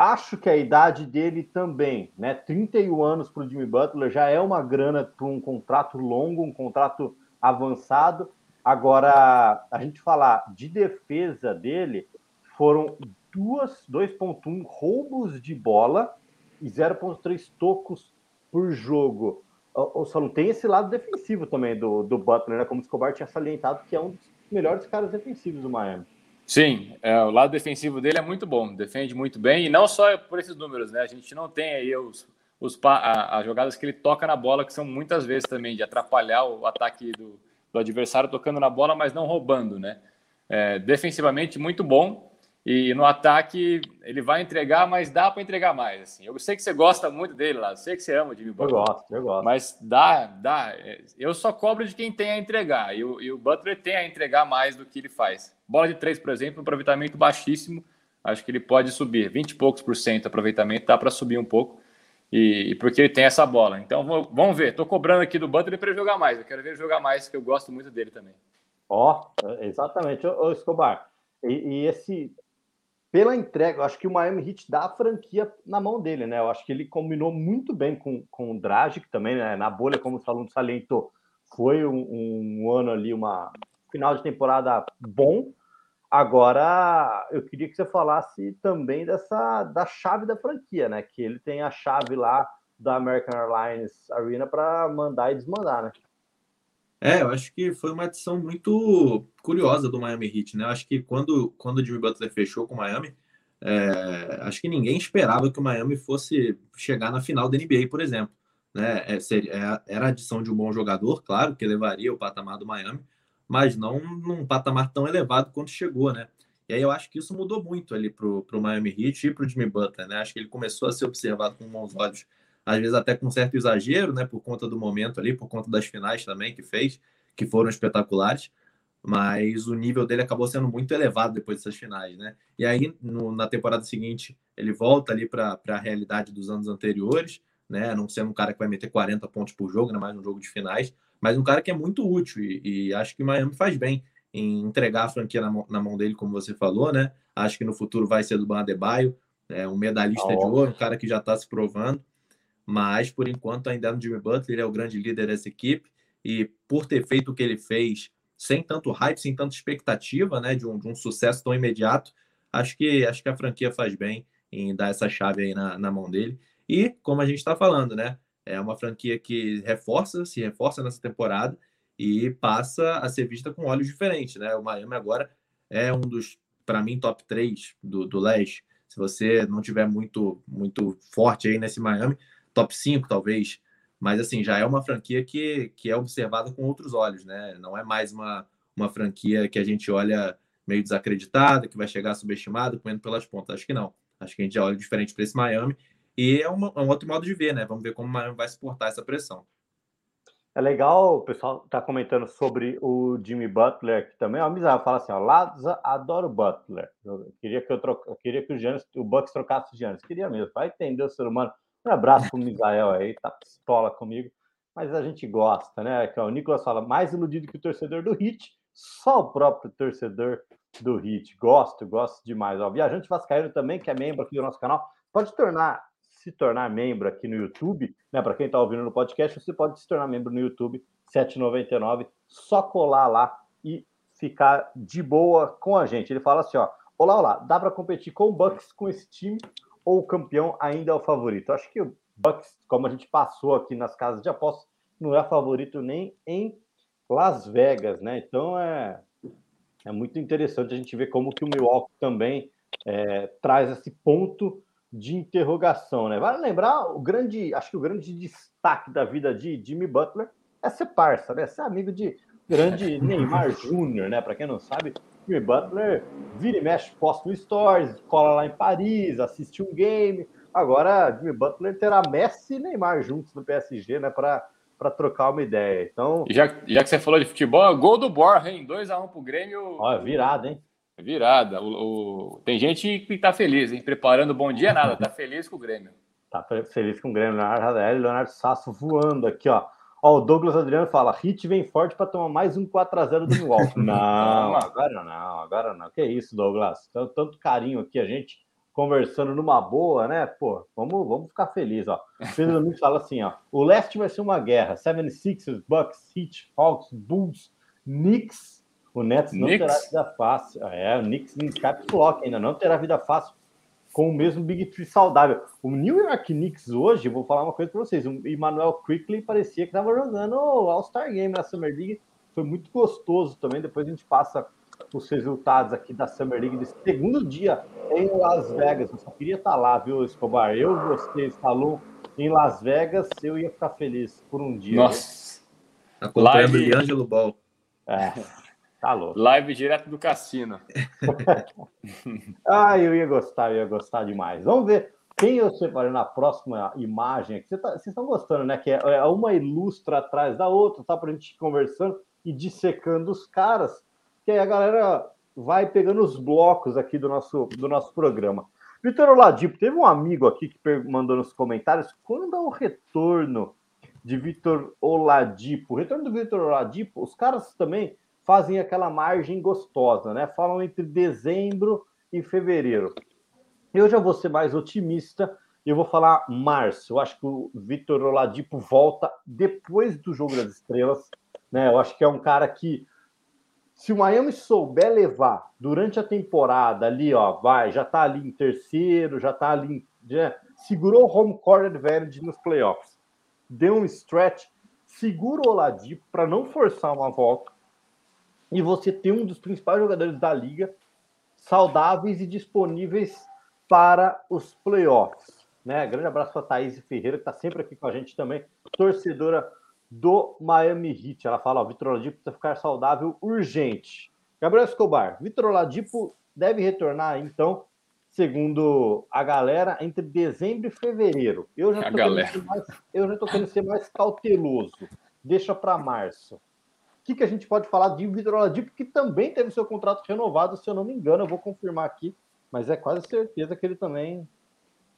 Speaker 1: Acho que a idade dele também, né? 31 anos para o Jimmy Butler já é uma grana para um contrato longo, um contrato avançado. Agora, a gente falar de defesa dele, foram 2,1 roubos de bola e 0,3 tocos por jogo. O, Salão tem esse lado defensivo também do, do Butler, né? Como o Escobar tinha salientado, que é um dos melhores caras defensivos do Miami.
Speaker 3: Sim, é, o lado defensivo dele é muito bom, defende muito bem, e não só por esses números, né? A gente não tem aí os, os as jogadas que ele toca na bola, que são muitas vezes também de atrapalhar o ataque do, do adversário tocando na bola, mas não roubando, né? É, defensivamente muito bom e no ataque ele vai entregar, mas dá para entregar mais. Assim. Eu sei que você gosta muito dele lá, eu sei que você ama o Jimmy
Speaker 1: Butler. Eu gosto, eu gosto.
Speaker 3: Mas dá, dá. Eu só cobro de quem tem a entregar e o, e o Butler tem a entregar mais do que ele faz. Bola de três, por exemplo, um aproveitamento baixíssimo. Acho que ele pode subir 20 e poucos por cento aproveitamento, dá para subir um pouco e, e, porque ele tem essa bola. Então vou, vamos ver. Estou cobrando aqui do Butler para ele jogar mais. Eu quero ver ele jogar mais, que eu gosto muito dele também.
Speaker 1: Ó, oh, exatamente, ô, Escobar. E, e, esse, pela entrega, eu acho que o Miami Heat dá a franquia na mão dele, né? Eu acho que ele combinou muito bem com, com o Dragic também, né? Na bolha, como o Salão salientou, foi um, um ano ali, uma final de temporada bom Agora, eu queria que você falasse também dessa da chave da franquia, né? Que ele tem a chave lá da American Airlines Arena para mandar e desmandar, né?
Speaker 2: É, eu acho que foi uma adição muito curiosa do Miami Heat, né? Eu acho que quando, quando o Jimmy Butler fechou com o Miami, é, acho que ninguém esperava que o Miami fosse chegar na final da NBA, por exemplo. Né? É, seria, é, era a adição de um bom jogador, claro, que levaria o patamar do Miami, mas não num patamar tão elevado quanto chegou, né? E aí eu acho que isso mudou muito ali pro, pro Miami Heat e pro Jimmy Butler, né? Acho que ele começou a ser observado com bons olhos, às vezes até com certo exagero, né? Por conta do momento ali, por conta das finais também que fez, que foram espetaculares. Mas o nível dele acabou sendo muito elevado depois dessas finais, né? E aí, no, na temporada seguinte, ele volta ali para a realidade dos anos anteriores, né? Não sendo um cara que vai meter 40 pontos por jogo, né? mais um jogo de finais, mas um cara que é muito útil e, e acho que o Miami faz bem em entregar a franquia na mão, na mão, dele, como você falou, né? Acho que no futuro vai ser do Ban Adebayo, é, um medalhista oh. de ouro, um cara que já está se provando, mas por enquanto ainda é no Jimmy Butler, ele é o grande líder dessa equipe e por ter feito o que ele fez, sem tanto hype, sem tanta expectativa, né, de um, de um sucesso tão imediato, acho que acho que a franquia faz bem em dar essa chave aí na, na mão dele. E como a gente está falando, né? É uma franquia que reforça, se reforça nessa temporada e passa a ser vista com olhos diferentes, né? O Miami agora é um dos, para mim, top 3 do, do leste. Se você não tiver muito, muito forte aí nesse Miami, top 5 talvez. Mas assim, já é uma franquia que, que é observada com outros olhos, né? Não é mais uma, uma franquia que a gente olha meio desacreditada, que vai chegar subestimado, comendo pelas pontas. Acho que não. Acho que a gente já olha diferente para esse Miami e é, uma, é, um outro modo de ver, né? Vamos ver como o Miami vai suportar essa pressão.
Speaker 1: É legal, o pessoal tá comentando sobre o Jimmy Butler aqui também. Ó, Misael fala assim, ó, Laza adoro Butler. Eu queria que eu, troca... eu queria que o, Giannis, o Bucks trocasse o Giannis. Queria mesmo. Vai entender o ser humano. Um abraço pro Misael aí, tá pistola comigo. Mas a gente gosta, né? Que, o Nicolas fala, mais iludido que o torcedor do Hit, só o próprio torcedor do Hit. Gosto, gosto demais. Ó, Viajante Vascaíno também, que é membro aqui do nosso canal, pode tornar se tornar membro aqui no YouTube, né? Para quem está ouvindo no podcast, você pode se tornar membro no YouTube, 7,99, só colar lá e ficar de boa com a gente. Ele fala assim: ó, olá, olá, dá para competir com o Bucks com esse time ou o campeão ainda é o favorito? Acho que o Bucks, como a gente passou aqui nas casas de apostas, não é favorito nem em Las Vegas, né? Então é, é muito interessante a gente ver como que o Milwaukee também é, traz esse ponto de interrogação, né? Vale lembrar o grande, acho que o grande destaque da vida de Jimmy Butler é ser parça, né? Ser amigo de grande Neymar Júnior, né? Para quem não sabe, Jimmy Butler vira e mexe, posta no Stories, cola lá em Paris, assiste um game. Agora, Jimmy Butler terá Messi e Neymar juntos no PSG, né? Para para trocar uma ideia. Então,
Speaker 3: já, já que você falou de futebol, gol do Borja, hein? 2x1 um pro Grêmio.
Speaker 1: Ó, virada, hein?
Speaker 3: Virada. O, o... Tem gente que tá feliz, hein? Preparando bom dia, nada. Tá feliz com o Grêmio.
Speaker 1: Tá feliz com o Grêmio. Leonardo Radelli, Leonardo Sasso voando aqui, ó. Ó, o Douglas Adriano fala: Hit vem forte para tomar mais um 4x0 do Milwaukee. não, agora não, agora não. Que isso, Douglas? Tanto, tanto carinho aqui, a gente conversando numa boa, né? Pô, vamos, vamos ficar felizes, ó. O Pedro Domingos fala assim, ó. O leste vai ser uma guerra. 76ers, Bucks, Heat, Hawks, Bulls, Knicks o Nets não Knicks? terá vida fácil. É, o Knicks em caps lock ainda não terá vida fácil com o mesmo Big Three saudável. O New York Knicks hoje, vou falar uma coisa para vocês, o Emmanuel Quickly parecia que estava jogando o All-Star Game na Summer League. Foi muito gostoso também. Depois a gente passa os resultados aqui da Summer League desse segundo dia em Las Vegas. Eu só queria estar lá, viu, Escobar? Eu, você, instalou em Las Vegas, eu ia ficar feliz por um dia.
Speaker 2: Nossa! Acompanhando o Ângelo Ball.
Speaker 3: É. Tá louco. Live direto do cassino.
Speaker 1: ah, eu ia gostar, eu ia gostar demais. Vamos ver quem eu separei na próxima imagem. Você tá, vocês estão gostando, né? Que é, é uma ilustra atrás da outra, tá? Pra gente ir conversando e dissecando os caras. Que aí a galera vai pegando os blocos aqui do nosso, do nosso programa. Vitor Oladipo, teve um amigo aqui que mandou nos comentários quando é o retorno de Vitor Oladipo. O retorno do Vitor Oladipo, os caras também fazem aquela margem gostosa, né? Falam entre dezembro e fevereiro. Eu já vou ser mais otimista, eu vou falar março. Eu acho que o Vitor Oladipo volta depois do Jogo das Estrelas, né? Eu acho que é um cara que se o Miami souber levar durante a temporada ali, ó, vai, já tá ali em terceiro, já tá ali, já segurou o home court advantage nos playoffs, deu um stretch, segura o Oladipo para não forçar uma volta, e você ter um dos principais jogadores da liga saudáveis e disponíveis para os playoffs. Né? Grande abraço para a Thaís Ferreira, que está sempre aqui com a gente também, torcedora do Miami Heat. Ela fala: ó, Vitor Oladipo precisa ficar saudável urgente. Gabriel Escobar, Vitor Oladipo deve retornar, então, segundo a galera, entre dezembro e fevereiro. Eu já estou querendo ser mais cauteloso. Deixa para março que, que a gente pode falar de Vitor Oladipo, que também teve seu contrato renovado, se eu não me engano, eu vou confirmar aqui, mas é quase certeza que ele também.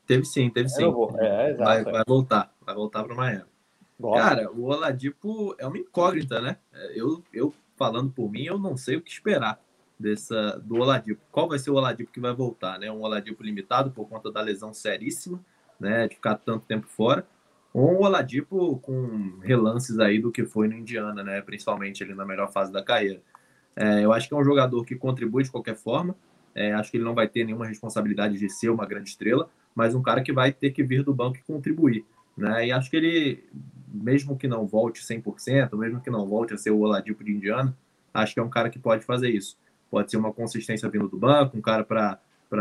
Speaker 2: Teve sim, teve sim. É, exato, vai, é. vai, voltar, vai voltar para o Miami. Gosta. Cara, o Oladipo é uma incógnita, né? É, eu, eu falando por mim, eu não sei o que esperar dessa do Oladipo. Qual vai ser o Oladipo que vai voltar, né? Um Oladipo limitado por conta da lesão seríssima, né? De ficar tanto tempo fora um Oladipo com relances aí do que foi no Indiana, né? Principalmente ele na melhor fase da carreira. É, eu acho que é um jogador que contribui de qualquer forma. É, acho que ele não vai ter nenhuma responsabilidade de ser uma grande estrela, mas um cara que vai ter que vir do banco e contribuir. Né? E acho que ele, mesmo que não volte 100%, mesmo que não volte a ser o Oladipo de Indiana, acho que é um cara que pode fazer isso. Pode ser uma consistência vindo do banco, um cara para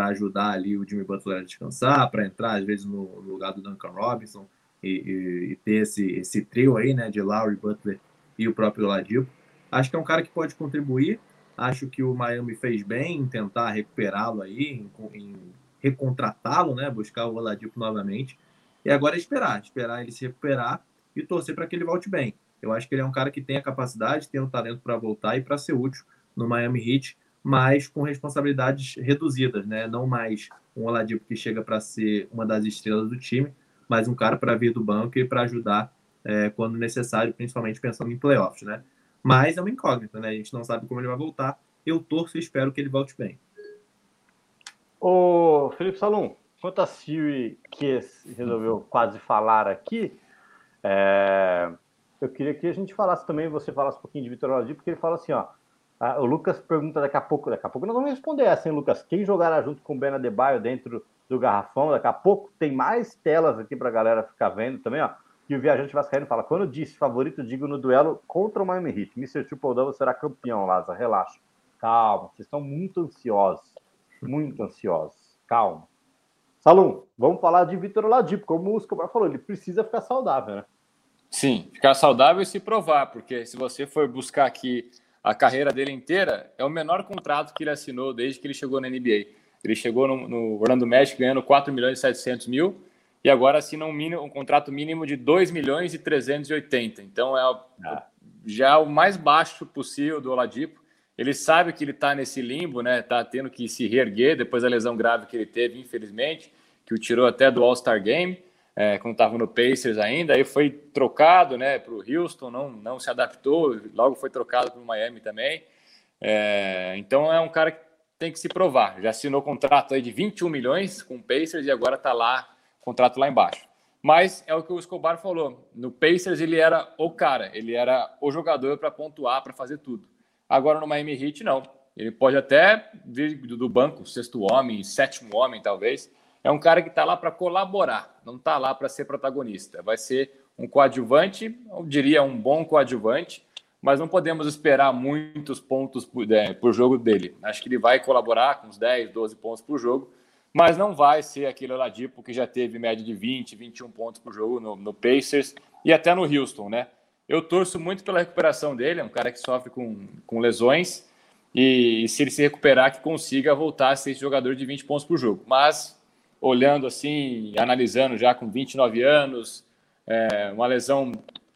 Speaker 2: ajudar ali o Jimmy Butler a descansar, para entrar às vezes no lugar do Duncan Robinson e, e, e, ter esse, esse trio aí, né, de Lowry, Butler e o próprio Ladipo. Acho que é um cara que pode contribuir. Acho que o Miami fez bem em tentar recuperá-lo aí, em, em recontratá-lo, né, buscar o Oladipo novamente. E agora é esperar, esperar ele se recuperar e torcer para que ele volte bem. Eu acho que ele é um cara que tem a capacidade, tem o talento para voltar e para ser útil no Miami Heat, mas com responsabilidades reduzidas, né? Não mais um Oladipo que chega para ser uma das estrelas do time, mas um cara para vir do banco e para ajudar é, quando necessário, principalmente pensando em playoffs, né? Mas é uma incógnita, né? A gente não sabe como ele vai voltar. Eu torço e espero que ele volte bem.
Speaker 1: Ô, Felipe Salom, quanto a Siri que resolveu quase falar aqui, é, eu queria que a gente falasse também, você falasse um pouquinho de Vitor Oladipo, porque ele fala assim, ó, o Lucas pergunta daqui a pouco, daqui a pouco nós vamos responder essa, hein, Lucas? Quem jogará junto com o Ben Adebayo dentro do garrafão? Daqui a pouco tem mais telas aqui para a galera ficar vendo também, ó. E o viajante vascaíno fala, quando disse favorito, digo no duelo contra o Miami Heat. Mr. Triple será campeão, Laza, relaxa. Calma, vocês estão muito ansiosos, muito ansiosos. Calma. Salum, vamos falar de Vitor Oladipo, como o Escobar falou, ele precisa ficar saudável, né?
Speaker 3: Sim, ficar saudável e se provar, porque se você for buscar aqui a carreira dele inteira, é o menor contrato que ele assinou desde que ele chegou na NBA. Ele chegou no, no Orlando Magic ganhando 4 milhões e 700 mil e agora assina um, mínimo, um contrato mínimo de 2 milhões e 380. Então é ah. já o mais baixo possível do Oladipo. Ele sabe que ele está nesse limbo, né? Está tendo que se reerguer depois da lesão grave que ele teve, infelizmente, que o tirou até do All-Star Game é, quando estava no Pacers ainda, aí foi trocado né, para o Houston, não, não se adaptou, logo foi trocado para o Miami também. É, então é um cara que tem que se provar. Já assinou contrato aí de 21 milhões com o Pacers e agora está lá, contrato lá embaixo. Mas é o que o Escobar falou. No Pacers ele era o cara, ele era o jogador para pontuar, para fazer tudo. Agora no Miami Heat, não. Ele pode até vir do banco, sexto homem, sétimo homem, talvez é um cara que está lá para colaborar, não está lá para ser protagonista. Vai ser um coadjuvante, eu diria um bom coadjuvante, mas não podemos esperar muitos pontos por, é, por jogo dele. Acho que ele vai colaborar com uns 10, 12 pontos por jogo, mas não vai ser aquele Oladipo que já teve média de 20, 21 pontos por jogo no, no Pacers e até no Houston, né? Eu torço muito pela recuperação dele, é um cara que sofre com, com lesões, e, e se ele se recuperar, que consiga voltar a ser esse jogador de 20 pontos por jogo. Mas olhando assim, analisando já com 29 anos, é, uma lesão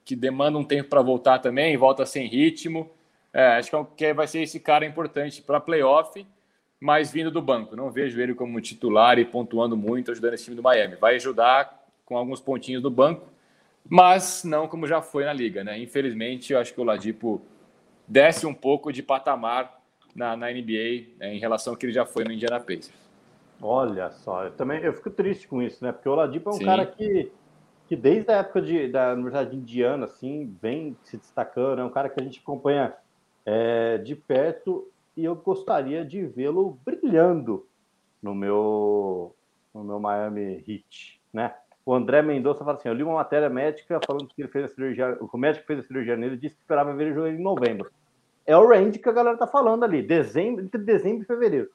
Speaker 3: que demanda um tempo para voltar também, volta sem ritmo. É, acho que é vai ser esse cara importante para playoff, mas vindo do banco. Não vejo ele como titular e pontuando muito, ajudando esse time do Miami. Vai ajudar com alguns pontinhos do banco, mas não como já foi na liga, né? Infelizmente, eu acho que o Ladipo desce um pouco de patamar na, na NBA né, em relação ao que ele já foi no Indiana Pacers.
Speaker 1: Olha só, eu também eu fico triste com isso, né? Porque o Oladipo é um Sim. cara que, que desde a época de, da Universidade Indiana, assim, vem se destacando, é um cara que a gente acompanha é, de perto e eu gostaria de vê-lo brilhando no meu, no meu Miami Heat, né? O André Mendonça fala assim: eu li uma matéria médica falando que ele fez a cirurgia, o médico fez a cirurgia nele disse que esperava ver ele jogar em novembro. É o range que a galera tá falando ali, dezembro, entre dezembro e fevereiro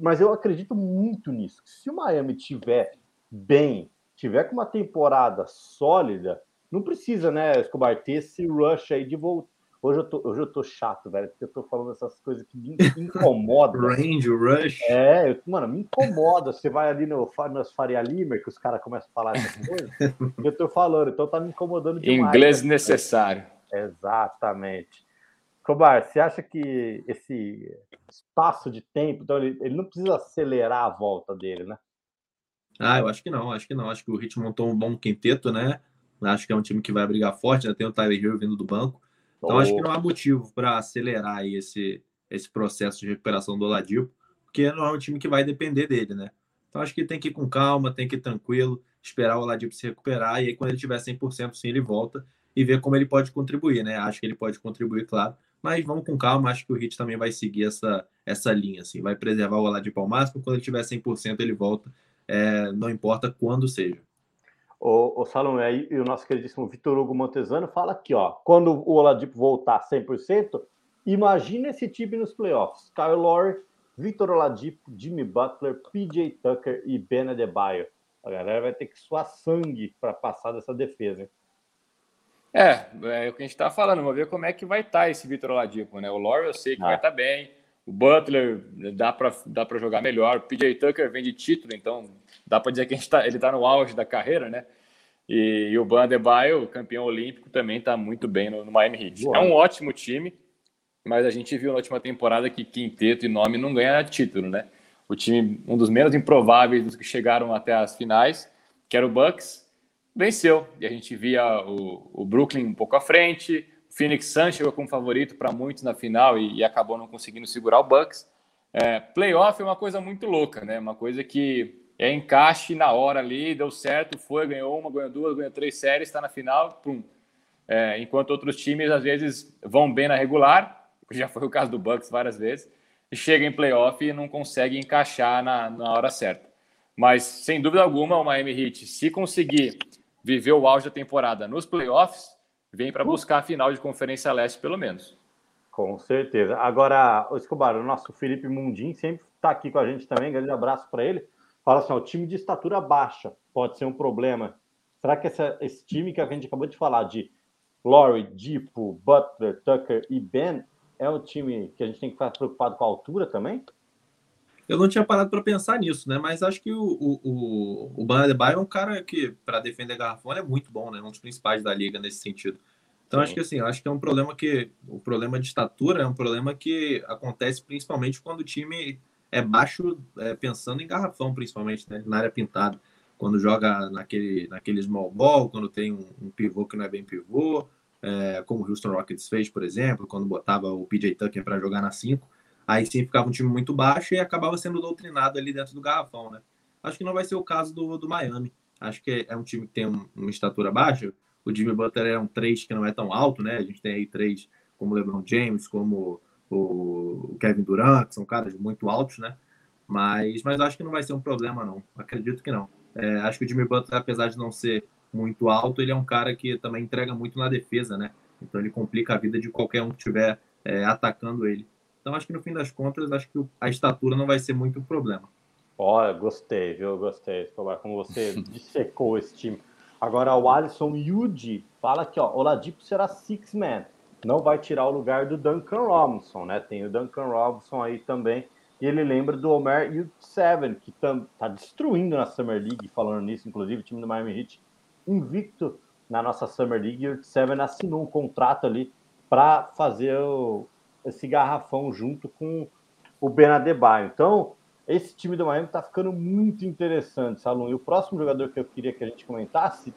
Speaker 1: mas eu acredito muito nisso. Se o Miami tiver bem, tiver com uma temporada sólida, não precisa, né, Escobar, ter esse rush aí de volta. Hoje eu, tô, hoje eu tô chato, velho, porque eu tô falando essas coisas que me incomodam.
Speaker 2: Range, rush.
Speaker 1: É, eu, mano, me incomoda. Você vai ali no, nos Faria Limer, que os caras começam a falar essas coisas, eu tô falando, então tá me incomodando
Speaker 3: demais. Inglês né? necessário.
Speaker 1: Exatamente. Cobar, você acha que esse espaço de tempo, então ele, ele não precisa acelerar a volta dele, né?
Speaker 2: Ah, eu acho que não, acho que não. Acho que o Ritmo montou um bom quinteto, né? Acho que é um time que vai brigar forte, né? Tem o Tyler Hill vindo do banco. Então, oh. acho que não há motivo para acelerar aí esse, esse processo de recuperação do Oladipo, porque não é um time que vai depender dele, né? Então, acho que tem que ir com calma, tem que ir tranquilo, esperar o Oladipo se recuperar, e aí quando ele tiver 100%, sim, ele volta e ver como ele pode contribuir, né? Acho que ele pode contribuir, claro, mas vamos com calma, acho que o Hit também vai seguir essa, essa linha, assim, vai preservar o Oladipo ao máximo, quando ele tiver 100% ele volta, é, não importa quando seja.
Speaker 1: O, o Salomé e o nosso queridíssimo Vitor Hugo Montezano fala aqui, ó, quando o Oladipo voltar 100%, imagina esse time nos playoffs, Kyle Lowry, Vitor Oladipo, Jimmy Butler, PJ Tucker e Ben Adebayo. A galera vai ter que suar sangue para passar dessa defesa, hein?
Speaker 3: É, é o que a gente está falando. Vamos ver como é que vai estar tá esse Vitor Oladipo, né? O Lowry eu sei que ah. vai estar tá bem. O Butler dá para dá jogar melhor. O PJ Tucker vem de título, então dá para dizer que tá, ele está no auge da carreira, né? E, e o Ban Adebayo, campeão olímpico, também está muito bem no, no Miami Heat. Boa. É um ótimo time, mas a gente viu na última temporada que quinteto e nome não ganha título, né? O time, um dos menos improváveis dos que chegaram até as finais, que era o Bucks, venceu. E a gente via o, o Brooklyn um pouco à frente, Phoenix Suns chegou como favorito para muitos na final e, e, acabou não conseguindo segurar o Bucks. É, playoff é uma coisa muito louca, né? Uma coisa que é encaixe na hora ali, deu certo, foi, ganhou uma, ganhou duas, ganhou três séries, está na final, pum. É, enquanto outros times às vezes vão bem na regular, já foi o caso do Bucks várias vezes, e chega em playoff e não consegue encaixar na, na hora certa. Mas sem dúvida alguma, o Miami Heat, se conseguir viver o auge da temporada nos playoffs, vem para buscar a final de Conferência Leste, pelo menos.
Speaker 1: Com certeza. Agora, Escobar, o nosso Felipe Mundim sempre está aqui com a gente também. Grande abraço para ele. Fala assim: ó, o time de estatura baixa pode ser um problema. Será que essa, esse time que a gente acabou de falar, de Laurie, Dipo, Butler, Tucker e Ben, é um time que a gente tem que ficar preocupado com a altura também?
Speaker 2: Eu não tinha parado para pensar nisso, né? Mas acho que o, o, o, o Ban é um cara que, para defender garrafão, é muito bom, né? Um dos principais da liga nesse sentido. Então, Sim. acho que assim, acho que é um problema que. O problema de estatura é um problema que acontece principalmente quando o time é baixo, é, pensando em garrafão, principalmente, né? Na área pintada. Quando joga naquele, naquele small ball, quando tem um, um pivô que não é bem pivô, é, como o Houston Rockets fez, por exemplo, quando botava o PJ Tucker para jogar na 5 Aí sim ficava um time muito baixo e acabava sendo doutrinado ali dentro do garrafão, né? Acho que não vai ser o caso do, do Miami. Acho que é um time que tem um, uma estatura baixa. O Jimmy Butler é um 3 que não é tão alto, né? A gente tem aí três como LeBron James, como o Kevin Durant, que são caras muito altos, né? Mas, mas acho que não vai ser um problema, não. Acredito que não. É, acho que o Jimmy Butler, apesar de não ser muito alto, ele é um cara que também entrega muito na defesa, né? Então ele complica a vida de qualquer um que estiver é, atacando ele. Então, acho que no fim das contas, acho que a estatura não vai ser muito um problema.
Speaker 1: Olha, gostei, viu? Gostei, como você dissecou esse time. Agora, o Alisson Yuji fala que ó, Oladipo será six man. Não vai tirar o lugar do Duncan Robinson, né? Tem o Duncan Robinson aí também. E ele lembra do Omer Yurt-Seven, que tá destruindo na Summer League, falando nisso, inclusive, o time do Miami Heat invicto na nossa Summer League. Yurt-Seven assinou um contrato ali para fazer o, esse garrafão junto com o Benadebaio. Então, esse time do Miami está ficando muito interessante, Salom. E o próximo jogador que eu queria que a gente comentasse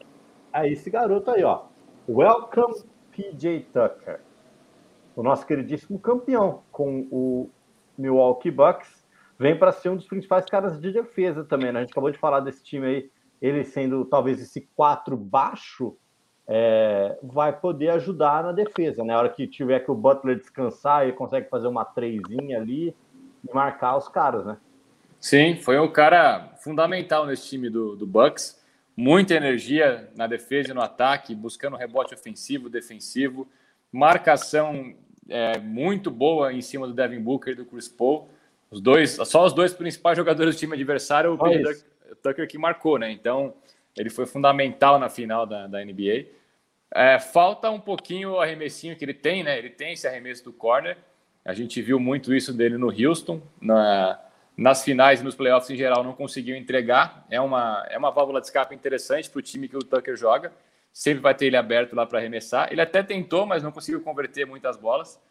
Speaker 1: é esse garoto aí, ó. Welcome PJ Tucker. O nosso queridíssimo campeão com o Milwaukee Bucks. Vem para ser um dos principais caras de defesa também, né? A gente acabou de falar desse time aí, ele sendo talvez esse 4 baixo é, vai poder ajudar na defesa. Na né? hora que tiver que o Butler descansar, ele consegue fazer uma trezinha ali e marcar os caras, né?
Speaker 3: Sim, foi um cara fundamental nesse time do, do Bucks. Muita energia na defesa e no ataque, buscando rebote ofensivo, defensivo, marcação é, muito boa em cima do Devin Booker e do Chris Paul. Os dois, só os dois principais jogadores do time adversário, o Tucker que marcou, né? Então, ele foi fundamental na final da, da NBA. É, falta um pouquinho o arremessinho que ele tem, né? Ele tem esse arremesso do corner. A gente viu muito isso dele no Houston. Na, nas finais e nos playoffs em geral não conseguiu entregar. É uma, é uma válvula de escape interessante para o time que o Tucker joga. Sempre vai ter ele aberto lá para arremessar. Ele até tentou, mas não conseguiu converter muitas bolas.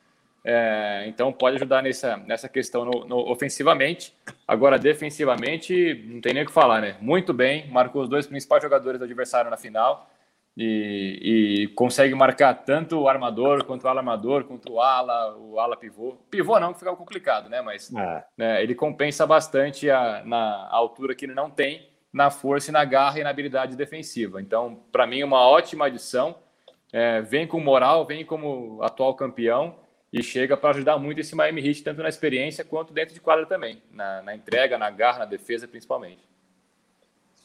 Speaker 3: É, então pode ajudar nessa, nessa questão no, no, ofensivamente. Agora, defensivamente, não tem nem o que falar, né? Muito bem, marcou os dois principais jogadores do adversário na final e, e, consegue marcar tanto o armador quanto o ala armador, quanto o ala, o ala pivô. Pivô não, que fica complicado, né? Mas é. né, ele compensa bastante a, na altura que ele não tem, na força e na garra e na habilidade defensiva. Então, para mim, uma ótima adição. É, vem com moral, vem como atual campeão e chega para ajudar muito esse Miami Heat, tanto na experiência quanto dentro de quadra também, na, na entrega, na garra, na defesa principalmente.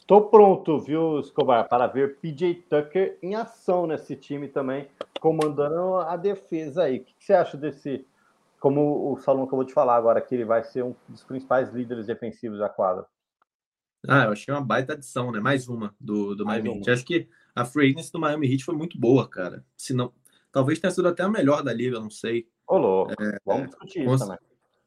Speaker 1: Estou pronto, viu, Escobar, para ver PJ Tucker em ação nesse time também, comandando a defesa aí. O que você acha desse, como o Salom acabou de falar agora, que ele vai ser um dos principais líderes defensivos da quadra?
Speaker 2: Ah, eu achei uma baita adição, né? Mais uma do, do Miami Heat. Acho que a free agency do Miami Heat foi muito boa, cara. Se não, talvez tenha sido até a melhor da liga, não sei.
Speaker 1: Olô, é, vamos discutir isso também.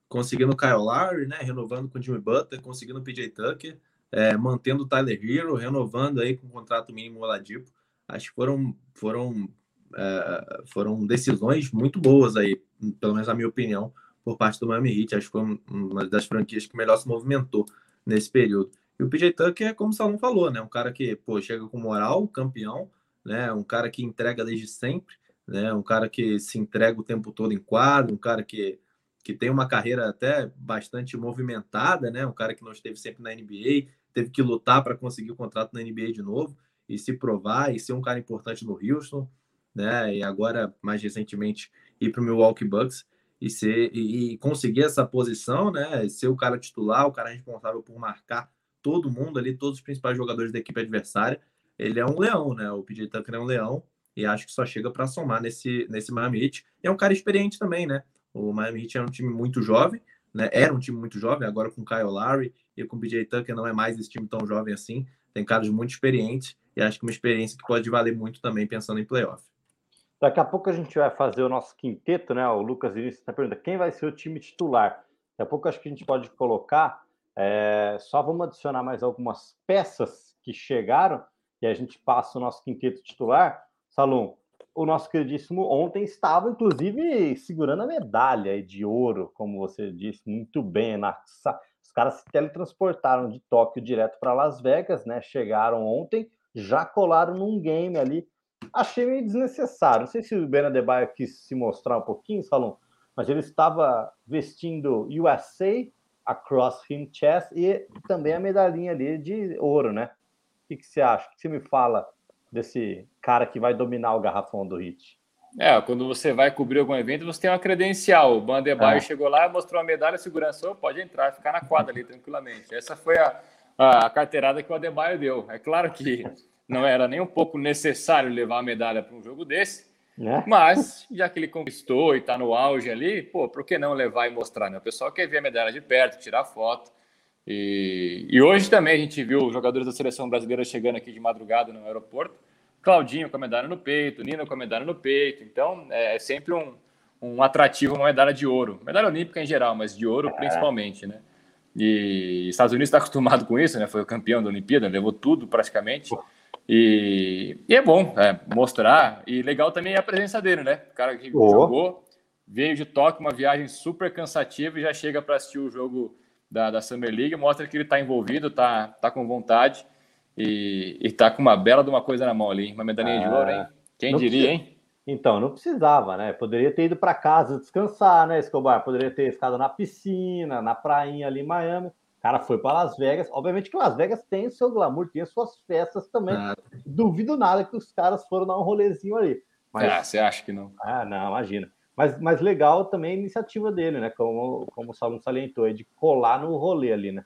Speaker 2: Conseguindo o Kyle Lowry, né? Renovando com o Jimmy Butler, conseguindo o PJ Tucker é, mantendo o Tyler Hero, renovando aí com o contrato mínimo Oladipo. Acho que foram, foram, é, foram decisões muito boas aí, pelo menos na minha opinião, por parte do Miami Heat. Acho que foi uma das franquias que melhor se movimentou nesse período. E o PJ Tucker é como o Salom falou, né? Um cara que pô, chega com moral, campeão, né? Um cara que entrega desde sempre, né? Um cara que se entrega o tempo todo em quadro, um cara que, que tem uma carreira até bastante movimentada, né? Um cara que não esteve sempre na NBA, teve que lutar para conseguir o contrato na NBA de novo e se provar e ser um cara importante no Houston, né? E agora mais recentemente ir para o Milwaukee Bucks e ser e, e conseguir essa posição, né? Ser o cara titular, o cara responsável por marcar todo mundo ali, todos os principais jogadores da equipe adversária. Ele é um leão, né? O PJ Tucker é um leão e acho que só chega para somar nesse, nesse Miami Heat. E é um cara experiente também, né? O Miami Heat é um time muito jovem, né? Era um time muito jovem, agora com Kyle Lowry e com o PJ Tucker não é mais esse time tão jovem assim. Tem caras muito experientes e acho que uma experiência que pode valer muito também pensando em playoff.
Speaker 1: Daqui a pouco a gente vai fazer o nosso quinteto, né? O Lucas Vinícius está perguntando quem vai ser o time titular. Daqui a pouco acho que a gente pode colocar é, só vamos adicionar mais algumas peças que chegaram e a gente passa o nosso quinteto titular. Salom, o nosso queridíssimo ontem estava, inclusive, segurando a medalha de ouro, como você disse muito bem. Na, os caras se teletransportaram de Tóquio direto para Las Vegas, né? Chegaram ontem, já colaram num game ali. Achei meio desnecessário. Não sei se o Ben Adebayo quis se mostrar um pouquinho, Salom, mas ele estava vestindo USA Across Him Chess e também a medalhinha ali de ouro, né? O que, que você acha? O que você me fala desse cara que vai dominar o garrafão do Hit?
Speaker 3: É, quando você vai cobrir algum evento, você tem uma credencial. O Bandebaio é. chegou lá, mostrou a medalha, segurança, pode entrar, ficar na quadra ali tranquilamente. Essa foi a, a carteirada que o Adebayo deu. É claro que não era nem um pouco necessário levar a medalha para um jogo desse, né? Mas, já que ele conquistou e está no auge ali, pô, por que não levar e mostrar? Né? O pessoal quer ver a medalha de perto, tirar foto. E, e hoje também a gente viu os jogadores da seleção brasileira chegando aqui de madrugada no aeroporto. Claudinho com a medalha no peito, Nino com a medalha no peito. Então, é, é sempre um, um atrativo uma medalha de ouro. Medalha olímpica em geral, mas de ouro principalmente, né? E Estados Unidos está acostumado com isso, né? Foi o campeão da Olimpíada, levou tudo praticamente. E, e é bom é, mostrar. E legal também é a presença dele, né? O cara que oh. jogou, veio de toque, uma viagem super cansativa e já chega para assistir o jogo da, da Summer League, mostra que ele está envolvido, está tá com vontade e, está com uma bela de uma coisa na mão ali, uma medalhinha ah, de ouro, hein? Quem diria, precisa... hein?
Speaker 1: Então, não precisava, né? Poderia ter ido para casa descansar, né, Escobar? Poderia ter ficado na piscina, na prainha ali em Miami cara foi para Las Vegas. Obviamente que Las Vegas tem o seu glamour, tem as suas festas também. Ah. Duvido nada que os caras foram dar um rolezinho ali.
Speaker 3: Mas... Ah, você acha que não?
Speaker 1: Ah, não, imagina. Mas, mas legal também a iniciativa dele, né? Como, como o Salom salientou, é de colar no rolê ali, né?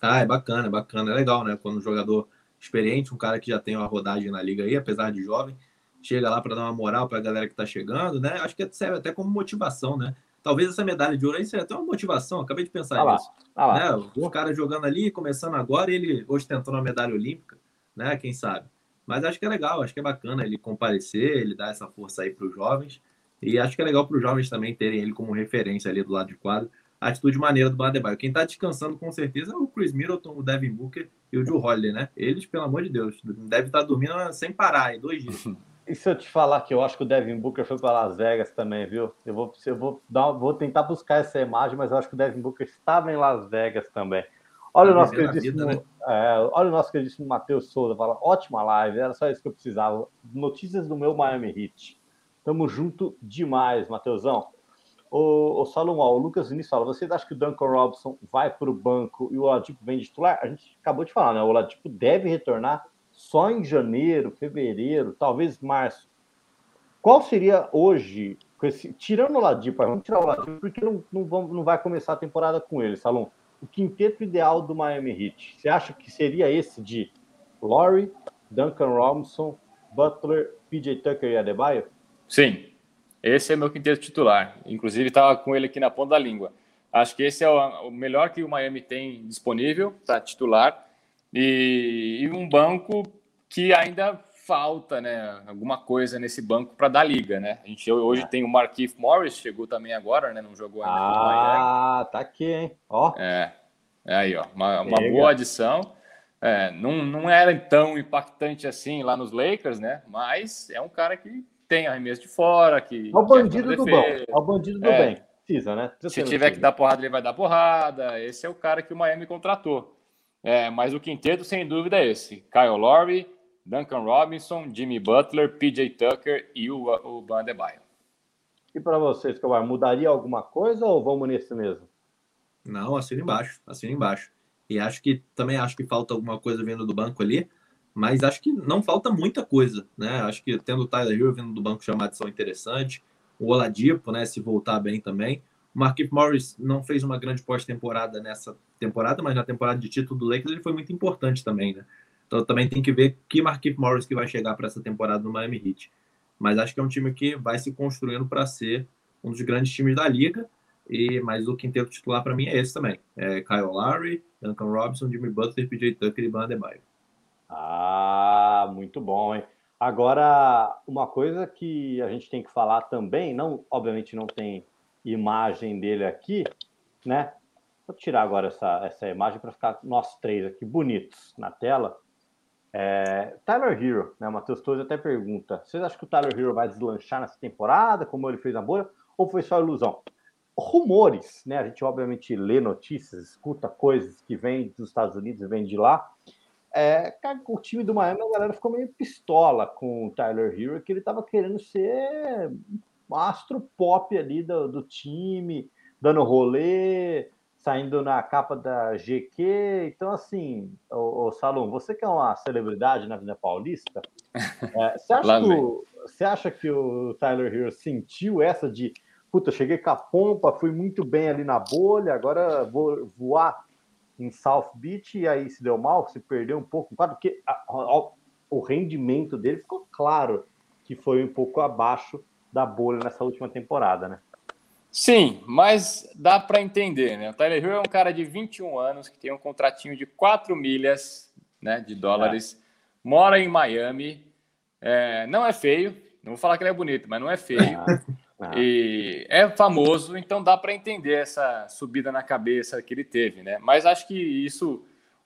Speaker 2: Ah, é bacana, é bacana. É legal, né? Quando um jogador experiente, um cara que já tem uma rodagem na liga aí, apesar de jovem, chega lá para dar uma moral para a galera que tá chegando, né? Acho que serve até como motivação, né? Talvez essa medalha de ouro aí seja até uma motivação, acabei de pensar ah nisso. Ah né? O cara jogando ali, começando agora, ele ostentando a medalha olímpica, né? Quem sabe? Mas acho que é legal, acho que é bacana ele comparecer, ele dar essa força aí para os jovens. E acho que é legal para os jovens também terem ele como referência ali do lado de quadro. A atitude maneira do Badebaio. Quem está descansando com certeza é o Chris Middleton, o Devin Booker e o Joe Holliday, né? Eles, pelo amor de Deus, devem estar tá dormindo sem parar em dois dias.
Speaker 1: E se eu te falar que eu acho que o Devin Booker foi para Las Vegas também, viu? Eu vou, eu vou, dar, vou tentar buscar essa imagem, mas eu acho que o Devin Booker estava em Las Vegas também. Olha o nosso queridíssimo, vida, né? é, olha o nosso queridíssimo Matheus Souza, fala, ótima live, era só isso que eu precisava. Notícias do meu Miami Heat. Tamo junto demais, Matheusão. O, o Salomão, o Lucas Vinícius fala, vocês acham que o Duncan Robson vai para o banco e o Oladipo vem de titular? A gente acabou de falar, né? O Oladipo deve retornar só em janeiro, fevereiro, talvez março. Qual seria hoje, esse, tirando o Ladipo, vamos tirar o Ladipo, porque não, não, vamos, não vai começar a temporada com ele, Salom. O quinteto ideal do Miami Heat, você acha que seria esse de Laurie, Duncan Robinson, Butler, PJ Tucker e Adebayo?
Speaker 3: Sim, esse é meu quinteto titular. Inclusive, estava com ele aqui na ponta da língua. Acho que esse é o, melhor que o Miami tem disponível para titular e, e um banco que ainda falta, né, alguma coisa nesse banco para dar liga, né? A gente hoje é. tem o Marquise Morris, chegou também agora, né? Não jogou ainda.
Speaker 1: Ah, tá aqui, hein? Ó.
Speaker 3: É. Aí, ó, uma, uma boa adição. É, não, não era tão impactante assim lá nos Lakers, né? Mas é um cara que tem arremesso de fora, que.
Speaker 1: É o bandido do bom. É o bandido do é, bem. Precisa, né?
Speaker 3: Precisa se tiver que dar porrada, ele vai dar porrada. Esse é o cara que o Miami contratou. É, mas o quinteto, sem dúvida, é esse: Kyle Lowry, Duncan Robinson, Jimmy Butler, PJ Tucker e o, o Van
Speaker 1: E para vocês, Cavar, mudaria alguma coisa ou vamos nesse mesmo?
Speaker 2: Não, assina embaixo, assina embaixo. E acho que também acho que falta alguma coisa vindo do banco ali, mas acho que não falta muita coisa, né? Acho que tendo o Tyler Hill vindo do banco chamar adição interessante, o Oladipo, né, se voltar bem também. O Marquinhos Morris não fez uma grande pós-temporada nessa temporada, mas na temporada de título do Lakers ele foi muito importante também, né? Então também tem que ver que Marquinhos Morris que vai chegar para essa temporada no Miami Heat. Mas acho que é um time que vai se construindo para ser um dos grandes times da liga. E mas o quinteto titular para mim é esse também. É Kyle Lowry, Duncan Robinson, Jimmy Butler, PJ Tucker e Van Adebayo.
Speaker 1: Ah, muito bom, hein? Agora, uma coisa que a gente tem que falar também, não, obviamente não tem imagem dele aqui, né? Vou tirar agora essa, essa imagem para ficar nós três aqui bonitos na tela. É, Tyler Hero, né? Matheus Torres até pergunta: vocês acham que o Tyler Hero vai deslanchar nessa temporada, como ele fez na bolha, ou foi só ilusão? Rumores, né? A gente obviamente lê notícias, escuta coisas que vêm dos Estados Unidos e vêm de lá. É, o time do Miami, a galera ficou meio pistola com o Tyler Hero, que ele estava querendo ser um astro pop ali do, do time, dando rolê, saindo na capa da GQ. Então, assim, o, o Salom, você que é uma celebridade na Vida Paulista, é, você, acha que o, você acha que o Tyler Hero sentiu essa de puta, cheguei com a pompa, fui muito bem ali na bolha, agora vou voar em South Beach e aí se deu mal, se perdeu um pouco, porque a, a, o rendimento dele ficou claro que foi um pouco abaixo da bolha nessa última temporada, né?
Speaker 3: Sim, mas dá para entender, né? O Tyler Hill é um cara de 21 anos que tem um contratinho de 4 milhas né, de dólares, é. mora em Miami, é, não é feio, não vou falar que ele é bonito, mas não é feio. Ah. Ah. E é famoso, então dá para entender essa subida na cabeça que ele teve, né? Mas acho que isso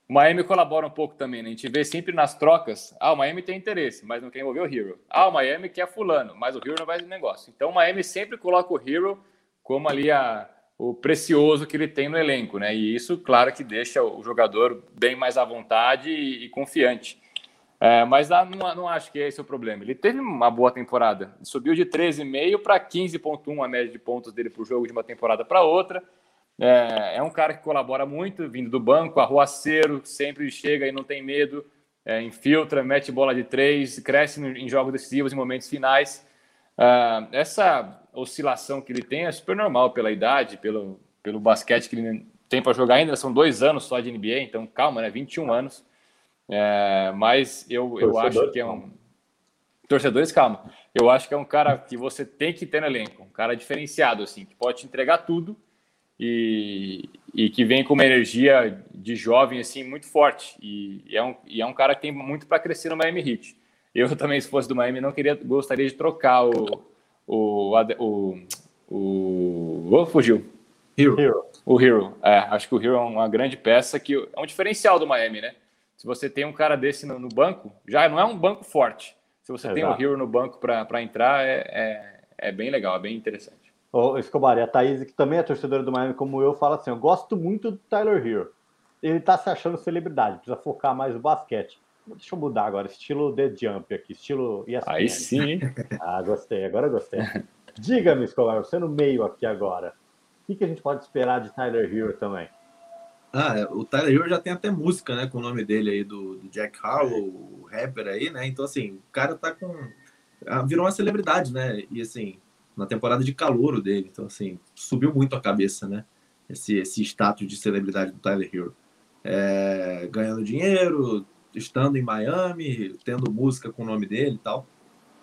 Speaker 3: o Miami colabora um pouco também, né? A gente vê sempre nas trocas, ah, o Miami tem interesse, mas não quer envolver o Hero. Ah, o Miami quer fulano, mas o Hero não vai no negócio. Então o Miami sempre coloca o Hero como ali a, o precioso que ele tem no elenco, né? E isso, claro, que deixa o jogador bem mais à vontade e, e confiante. É, mas não, não, acho que esse é o problema. Ele teve uma boa temporada. subiu de 13,5 para 15,1 a média de pontos dele por jogo de uma temporada para outra. É, é, um cara que colabora muito, vindo do banco, arruaceiro, sempre chega e não tem medo, é, infiltra, mete bola de três, cresce em jogos decisivos, em momentos finais. É, essa oscilação que ele tem é super normal pela idade, pelo, pelo basquete que ele tem para jogar ainda. São dois anos só de NBA, então calma, né? 21 anos. É, mas eu, eu acho que é um. Torcedores, calma. Eu acho que é um cara que você tem que ter no elenco, um cara diferenciado, assim, que pode te entregar tudo e, e que vem com uma energia de jovem, assim, muito forte. E, e é, um, e é um cara que tem muito para crescer no Miami Heat. Eu também, se fosse do Miami, não queria, gostaria de trocar o. O. O. o, o fugiu.
Speaker 1: Hero.
Speaker 3: O Hero. É, acho que o Hero é uma grande peça que é um diferencial do Miami, né? Se você tem um cara desse no, no banco, já não é um banco forte. Se você Exato. tem um Hero no banco para entrar, é, é, é, bem legal, é bem interessante.
Speaker 1: Ô, Escobar, e a Thaís, que também é torcedora do Miami, como eu, fala assim: eu gosto muito do Tyler Hero. Ele tá se achando celebridade, precisa focar mais no basquete. Deixa eu mudar agora, estilo The Jump aqui, estilo ESPN.
Speaker 3: Aí sim.
Speaker 1: ah, gostei, agora gostei. Diga-me, Escobar, você no meio aqui agora. O que, que a gente pode esperar de Tyler Hero também?
Speaker 2: Ah, é, o Tyler Hero já tem até música, né, com o nome dele aí, do, do Jack Harlow, o rapper aí, né? Então, assim, o cara tá com. Ah, virou uma celebridade, né? E, assim, na temporada de calouro dele. Então, assim, subiu muito a cabeça, né? Esse, esse status de celebridade do Tyler Hero. É, ganhando dinheiro, estando em Miami, tendo música com o nome dele e tal.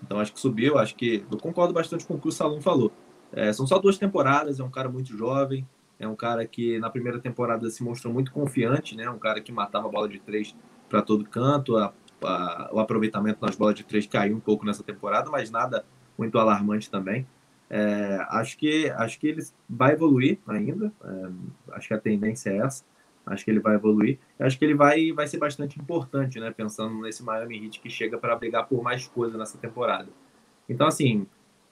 Speaker 2: Então, acho que subiu. Acho que. Eu concordo bastante com o que o Salom falou. É, são só duas temporadas, é um cara muito jovem. É um cara que na primeira temporada se mostrou muito confiante, né? Um cara que matava a bola de três para todo canto. A, a, o aproveitamento nas bolas de três caiu um pouco nessa temporada, mas nada muito alarmante também. É, acho que acho que ele vai evoluir ainda. É, acho que a tendência é essa. Acho que ele vai evoluir. Acho que ele vai, vai ser bastante importante, né? Pensando nesse Miami Heat que chega para brigar por mais coisa nessa temporada. Então, assim,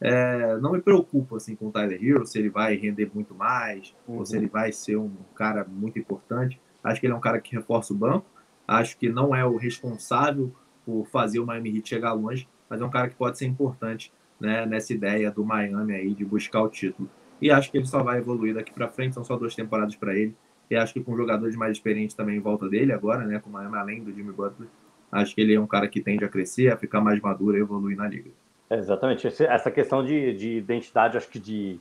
Speaker 2: é, não me preocupo assim, com o Tyler Hero, se ele vai render muito mais, uhum. ou se ele vai ser um cara muito importante. Acho que ele é um cara que reforça o banco. Acho que não é o responsável por fazer o Miami Heat chegar longe, mas é um cara que pode ser importante né, nessa ideia do Miami aí de buscar o título. E acho que ele só vai evoluir daqui para frente, são só duas temporadas para ele. E acho que com jogadores mais experientes também em volta dele agora, né, com o Miami além do Jimmy Butler, acho que ele é um cara que tende a crescer, a ficar mais maduro e evoluir na liga.
Speaker 1: Exatamente. Essa questão de, de identidade, acho que de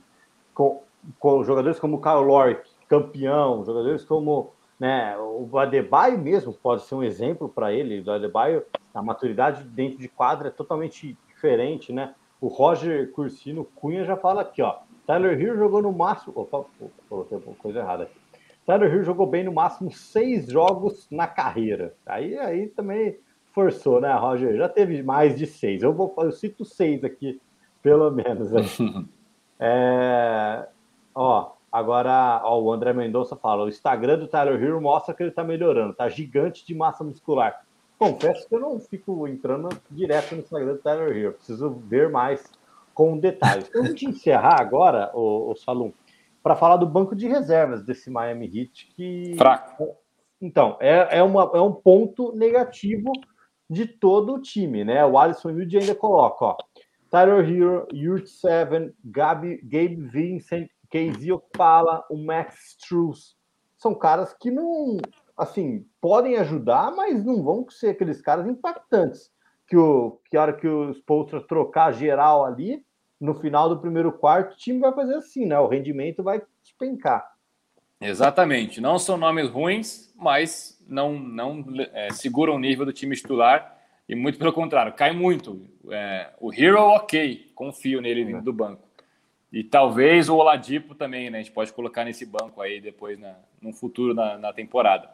Speaker 1: com, com jogadores como o Kyle Lowry, campeão, jogadores como né, o Adebayo mesmo pode ser um exemplo para ele. O Adebayo, a maturidade dentro de quadra é totalmente diferente, né? O Roger Cursino Cunha já fala aqui, ó. Tyler Hill jogou no máximo. Opa, coloquei coisa errada. Tyler Hill jogou bem no máximo seis jogos na carreira. Aí, aí também forçou, né, Roger? Já teve mais de seis. Eu vou, eu cito seis aqui, pelo menos. é, ó, agora, ó, o André Mendonça fala: o Instagram do Tyler Hill mostra que ele tá melhorando, tá gigante de massa muscular confesso que eu não fico entrando direto no Instagram do Tyler Hill. Preciso ver mais com detalhes. Então, gente encerrar agora, o, o Salum, para falar do banco de reservas desse Miami Heat, que.
Speaker 3: Fraco.
Speaker 1: Então, é, é, uma, é um ponto negativo de todo o time, né? O Alisson Wilde ainda coloca, ó. Tyler Hero, Yurt Seven, Gabi, Gabe Vincent, Casey Okpala, o Max Struz. São caras que não, assim, podem ajudar, mas não vão ser aqueles caras impactantes. Que, o, que a hora que o Spolstra trocar geral ali, no final do primeiro quarto, o time vai fazer assim, né? O rendimento vai despencar.
Speaker 3: Exatamente. Não são nomes ruins, mas não, não é, seguram o nível do time titular. E muito pelo contrário, cai muito. É, o Hero, ok, confio nele vindo do banco. E talvez o Oladipo também, né? A gente pode colocar nesse banco aí depois, na, no futuro, na, na temporada.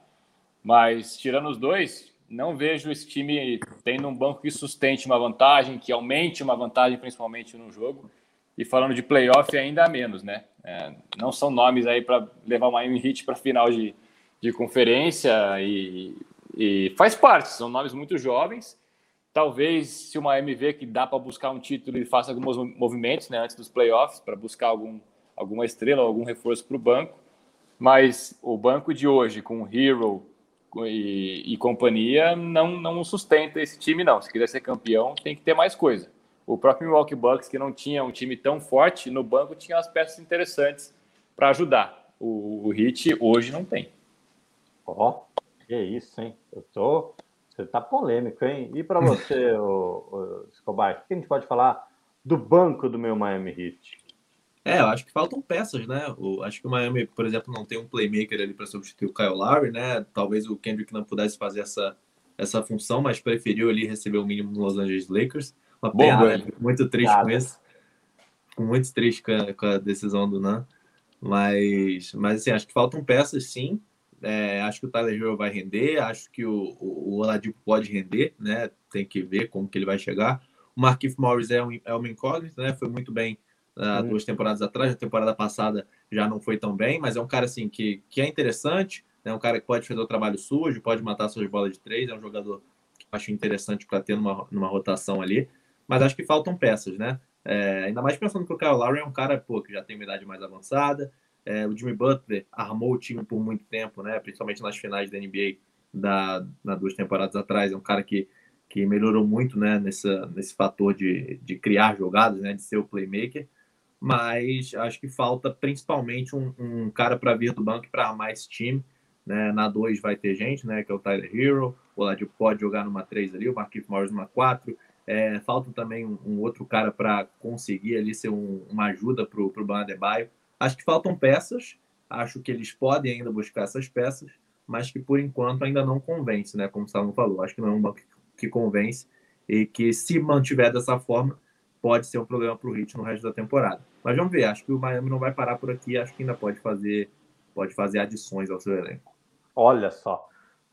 Speaker 3: Mas, tirando os dois, não vejo esse time tendo um banco que sustente uma vantagem, que aumente uma vantagem, principalmente no jogo. E falando de playoff, ainda menos, né? É, não são nomes aí para levar o Miami Heat para final de, de conferência e, e, faz parte, são nomes muito jovens. Talvez, se o Miami vê que dá para buscar um título, ele faça alguns movimentos né, antes dos playoffs para buscar algum, alguma estrela, algum reforço para o banco. Mas o banco de hoje, com Hero, e, e, companhia não, não sustenta esse time, não. Se quiser ser campeão, tem que ter mais coisa. O próprio Milwaukee Bucks, que não tinha um time tão forte, no banco tinha as peças interessantes para ajudar. O, o Hit hoje não tem.
Speaker 1: Ó, oh, que isso, hein? Eu tô. Você tá polêmico, hein? E para você, o, o Escobar, o que a gente pode falar do banco do meu Miami Heat?
Speaker 2: É, eu acho que faltam peças, né? O, acho que o Miami, por exemplo, não tem um playmaker ali para substituir o Kyle Lowry, né? Talvez o Kendrick não pudesse fazer essa, essa função, mas preferiu ali receber o mínimo no Los Angeles Lakers. Uma pena, né? muito triste com isso. Fico muito triste com a, com a, decisão do Nan. Mas, mas assim, acho que faltam peças, sim. É, acho que o Tyler Hero vai render, acho que o, o, o Oladipo pode render, né? Tem que ver como que ele vai chegar. O Marquinhos Morris é, um, é uma incógnita, né? Foi muito bem uh, duas temporadas atrás. A temporada passada já não foi tão bem, mas é um cara assim que, que é interessante, é né? um cara que pode fazer o trabalho sujo, pode matar suas bolas de três, é um jogador que eu acho interessante para ter numa, numa rotação ali. Mas acho que faltam peças, né? É, ainda mais pensando que o Kyle Lowry é um cara pô, que já tem uma idade mais avançada. É, o Jimmy Butler armou o time por muito tempo, né? Principalmente nas finais da NBA da, na duas temporadas atrás. É um cara que, que melhorou muito, né? Nesse fator de, de criar jogadas, né? De ser o playmaker mas acho que falta principalmente um, um cara para vir do banco para armar esse time. Né? Na 2 vai ter gente, né? que é o Tyler Hero, o Oladipo pode jogar numa 3 ali, o Marquinhos Morris numa 4. É, falta também um, um, outro cara para conseguir ali ser um, uma ajuda para o Banadebaio. Acho que faltam peças, acho que eles podem ainda buscar essas peças, mas que por enquanto ainda não convence, né? Como o Salmo falou, acho que não é um banco que convence e que se mantiver dessa forma, pode ser um problema para o Heat no resto da temporada. Mas vamos ver, acho que o Miami não vai parar por aqui, acho que ainda pode fazer, pode fazer adições ao seu elenco.
Speaker 1: Olha só.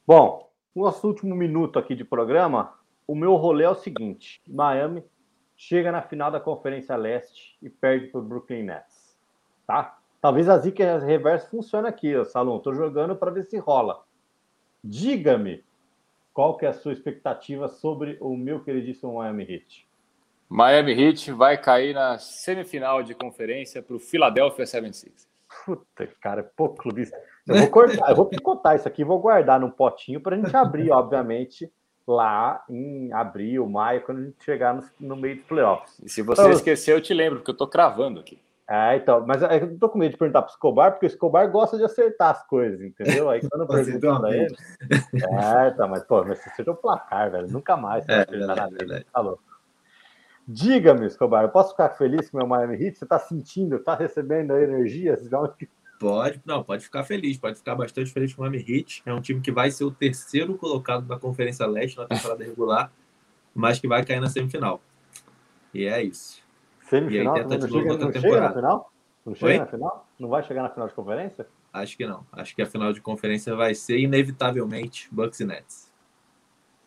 Speaker 1: Bom, nosso último minuto aqui de programa, o meu rolê é o seguinte: Miami chega na final da Conferência Leste e perde para o Brooklyn Nets. Tá? Talvez a zica reversa funcione aqui, Salom. Estou jogando para ver se rola. Diga-me qual que é a sua expectativa sobre o meu queridíssimo Miami Heat.
Speaker 3: Miami Heat vai cair na semifinal de conferência para o Philadelphia 76
Speaker 1: Puta, cara, pô, clubista. Eu vou cortar, eu vou picotar isso aqui, vou guardar num potinho para a gente abrir, obviamente, lá em abril, maio, quando a gente chegar no, no meio dos playoffs.
Speaker 3: E se você então, esquecer, eu te lembro, porque eu tô cravando aqui.
Speaker 1: É, então, mas eu tô com medo de perguntar pro Escobar, porque o Escobar gosta de acertar as coisas, entendeu? Aí quando eu pergunto pra ele. É, tá, mas, pô, mas você acertou o placar, velho. Nunca mais você
Speaker 2: é, vai verdade, na vida.
Speaker 1: Falou. Diga-me, Escobar, eu posso ficar feliz com o meu Miami Heat? Você tá sentindo, tá recebendo energia?
Speaker 2: Pode, não, pode ficar feliz, pode ficar bastante feliz com o Miami Heat. É um time que vai ser o terceiro colocado na Conferência Leste na temporada regular, mas que vai cair na semifinal. E é isso.
Speaker 1: Semifinal? Aí tenta de novo outra temporada. final? Não chega Oi? na final? Não vai chegar na final de conferência?
Speaker 2: Acho que não. Acho que a final de conferência vai ser, inevitavelmente, Bucks e Nets.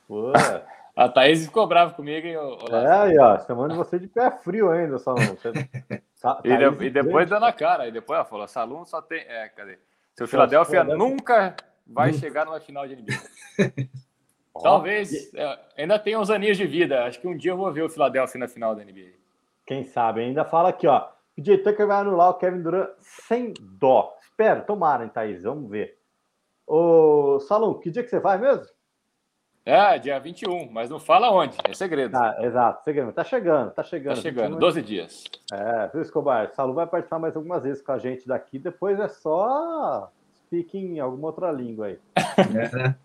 Speaker 3: Pô. A Thaís ficou brava comigo. Eu,
Speaker 1: é, aí, ó, chamando você de pé frio ainda, só. Você...
Speaker 3: e, de, e, depois dando a cara. E depois ela falou: aluno só tem. É, cadê? Seu Filadélfia nunca vai chegar numa final de NBA. Talvez. É, ainda tenha uns aninhos de vida. Acho que um dia eu vou ver o Filadélfia na final da NBA.
Speaker 1: Quem sabe? Ainda fala aqui, ó. O J. Tucker vai anular o Kevin Durant sem dó. Espero, tomara, hein, Thaís? Vamos ver. Ô, Salom, que dia que você vai mesmo?
Speaker 3: É, dia 21, mas não fala onde, é segredo.
Speaker 1: Ah, exato, segredo. Tá chegando, tá chegando.
Speaker 3: Tá chegando, 12 dias.
Speaker 1: É, viu, Escobar? Salu vai participar mais algumas vezes com a gente daqui, depois é só speaking em alguma outra língua aí.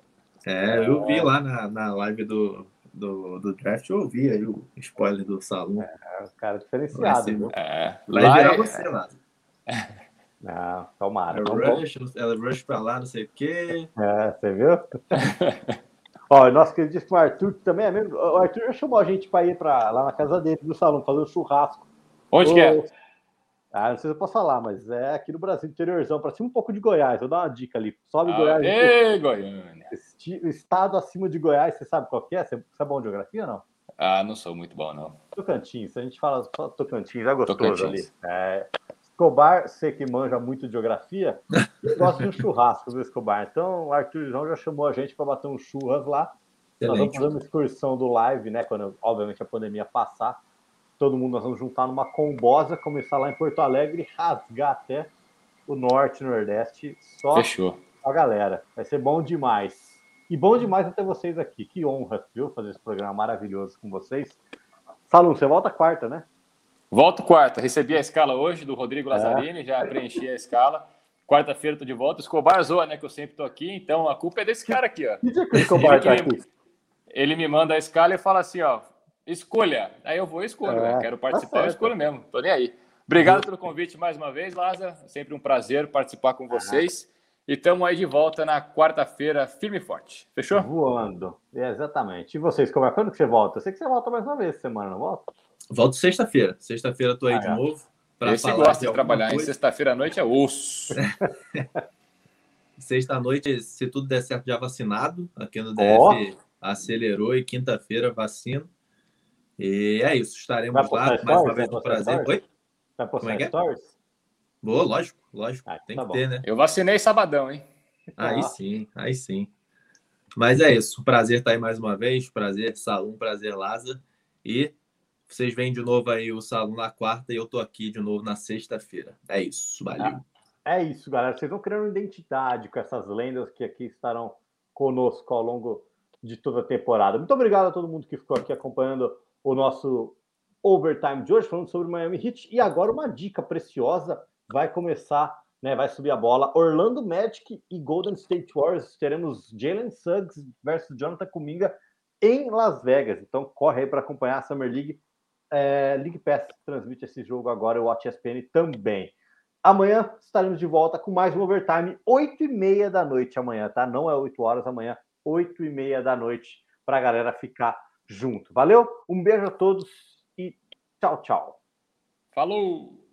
Speaker 2: É, é eu vi lá na, na live do, do, do draft, eu ouvi aí o spoiler do Salu.
Speaker 1: É, o cara diferenciado. Ser,
Speaker 3: é,
Speaker 2: vai virar é, você lá.
Speaker 1: Não, tomara.
Speaker 2: É rush, é rush pra lá, não sei o quê.
Speaker 1: É, você viu? Ó, nosso queridíssimo Arthur, também é mesmo. O Arthur já chamou a gente para ir para lá na casa dele, no salão, fazer um churrasco.
Speaker 3: Onde que é?
Speaker 1: Ah, não sei se eu posso falar, mas é aqui no Brasil, interiorzão, para cima um pouco de Goiás. Vou dar uma dica ali. Sobe
Speaker 3: ah,
Speaker 1: Goiás.
Speaker 3: Ei, Goiânia.
Speaker 1: Estado acima de Goiás, você sabe qual é? Você é bom de geografia ou não?
Speaker 3: Ah, não sou muito bom, não.
Speaker 1: Tocantins, a gente fala só Tocantins, é gostoso Tocantins. ali. É, Escobar, sei que manja muito de geografia, gosta de um churrasco do Escobar. Então, o Arthurzão já chamou a gente para bater um churras lá. Excelente. Nós vamos fazer uma excursão do live, né? Quando, obviamente, a pandemia passar. Todo mundo nós vamos juntar numa combosa, começar lá em Porto Alegre e rasgar até o norte, nordeste. Só
Speaker 3: Fechou.
Speaker 1: a galera. Vai ser bom demais. E bom demais até vocês aqui. Que honra, viu? Fazer esse programa maravilhoso com vocês. Salum, você volta quarta, né?
Speaker 3: Volto quarta. Recebi a escala hoje do Rodrigo é. Lazzarini, é. já preenchi a escala. Quarta-feira tô de volta. Escobar zoa, né? Que eu sempre tô aqui, então a culpa é desse cara aqui, ó.
Speaker 1: Que dia que o Escobar tá aqui?
Speaker 3: Ele me manda a escala e fala assim, ó, escolha. Aí eu vou e escolho, é, quero tá participar, tá eu escolho mesmo. Tô nem aí. Obrigado pelo convite mais uma vez, Lázaro. Sempre um prazer participar com vocês. Ah. E estamos aí de volta na quarta-feira, firme e forte. Fechou?
Speaker 1: Voando. É, exatamente. E vocês, quando que você volta? Eu sei que você volta mais uma vez semana, não volta?
Speaker 2: Volto sexta-feira. Sexta-feira tô aí ah, de é. novo.
Speaker 3: Esse gosta de, de trabalhar, coisa. em sexta-feira à noite é osso.
Speaker 2: Sexta noite, se tudo der certo, já vacinado. Aqui no DF oh. acelerou e quinta-feira vacina. E é isso, estaremos lá. Mais uma vez, um prazer. Oi?
Speaker 1: Vai postar Como é, é? stories?
Speaker 2: Boa, lógico, lógico. Ah, tem tá que bom. ter, né?
Speaker 3: Eu vacinei sabadão, hein?
Speaker 2: Aí sim, aí sim. Mas é isso. Prazer estar aí mais uma vez. Prazer, Salum. Prazer, Lázaro. E vocês vêm de novo aí o salão na quarta e eu tô aqui de novo na sexta-feira. É isso, valeu.
Speaker 1: É, é isso, galera. Vocês vão criando identidade com essas lendas que aqui estarão conosco ao longo de toda a temporada. Muito obrigado a todo mundo que ficou aqui acompanhando o nosso overtime de hoje, falando sobre Miami Heat. E agora uma dica preciosa vai começar, né? Vai subir a bola. Orlando Magic e Golden State Warriors. Teremos Jalen Suggs versus Jonathan Kuminga em Las Vegas. Então corre aí para acompanhar a Summer League é, League Pass transmite esse jogo agora, o Watch ESPN também. Amanhã estaremos de volta com mais um overtime, 8 e meia da noite amanhã, tá? Não é 8 horas amanhã, 8 e meia da noite, para a galera ficar junto. Valeu? Um beijo a todos e tchau, tchau.
Speaker 3: Falou!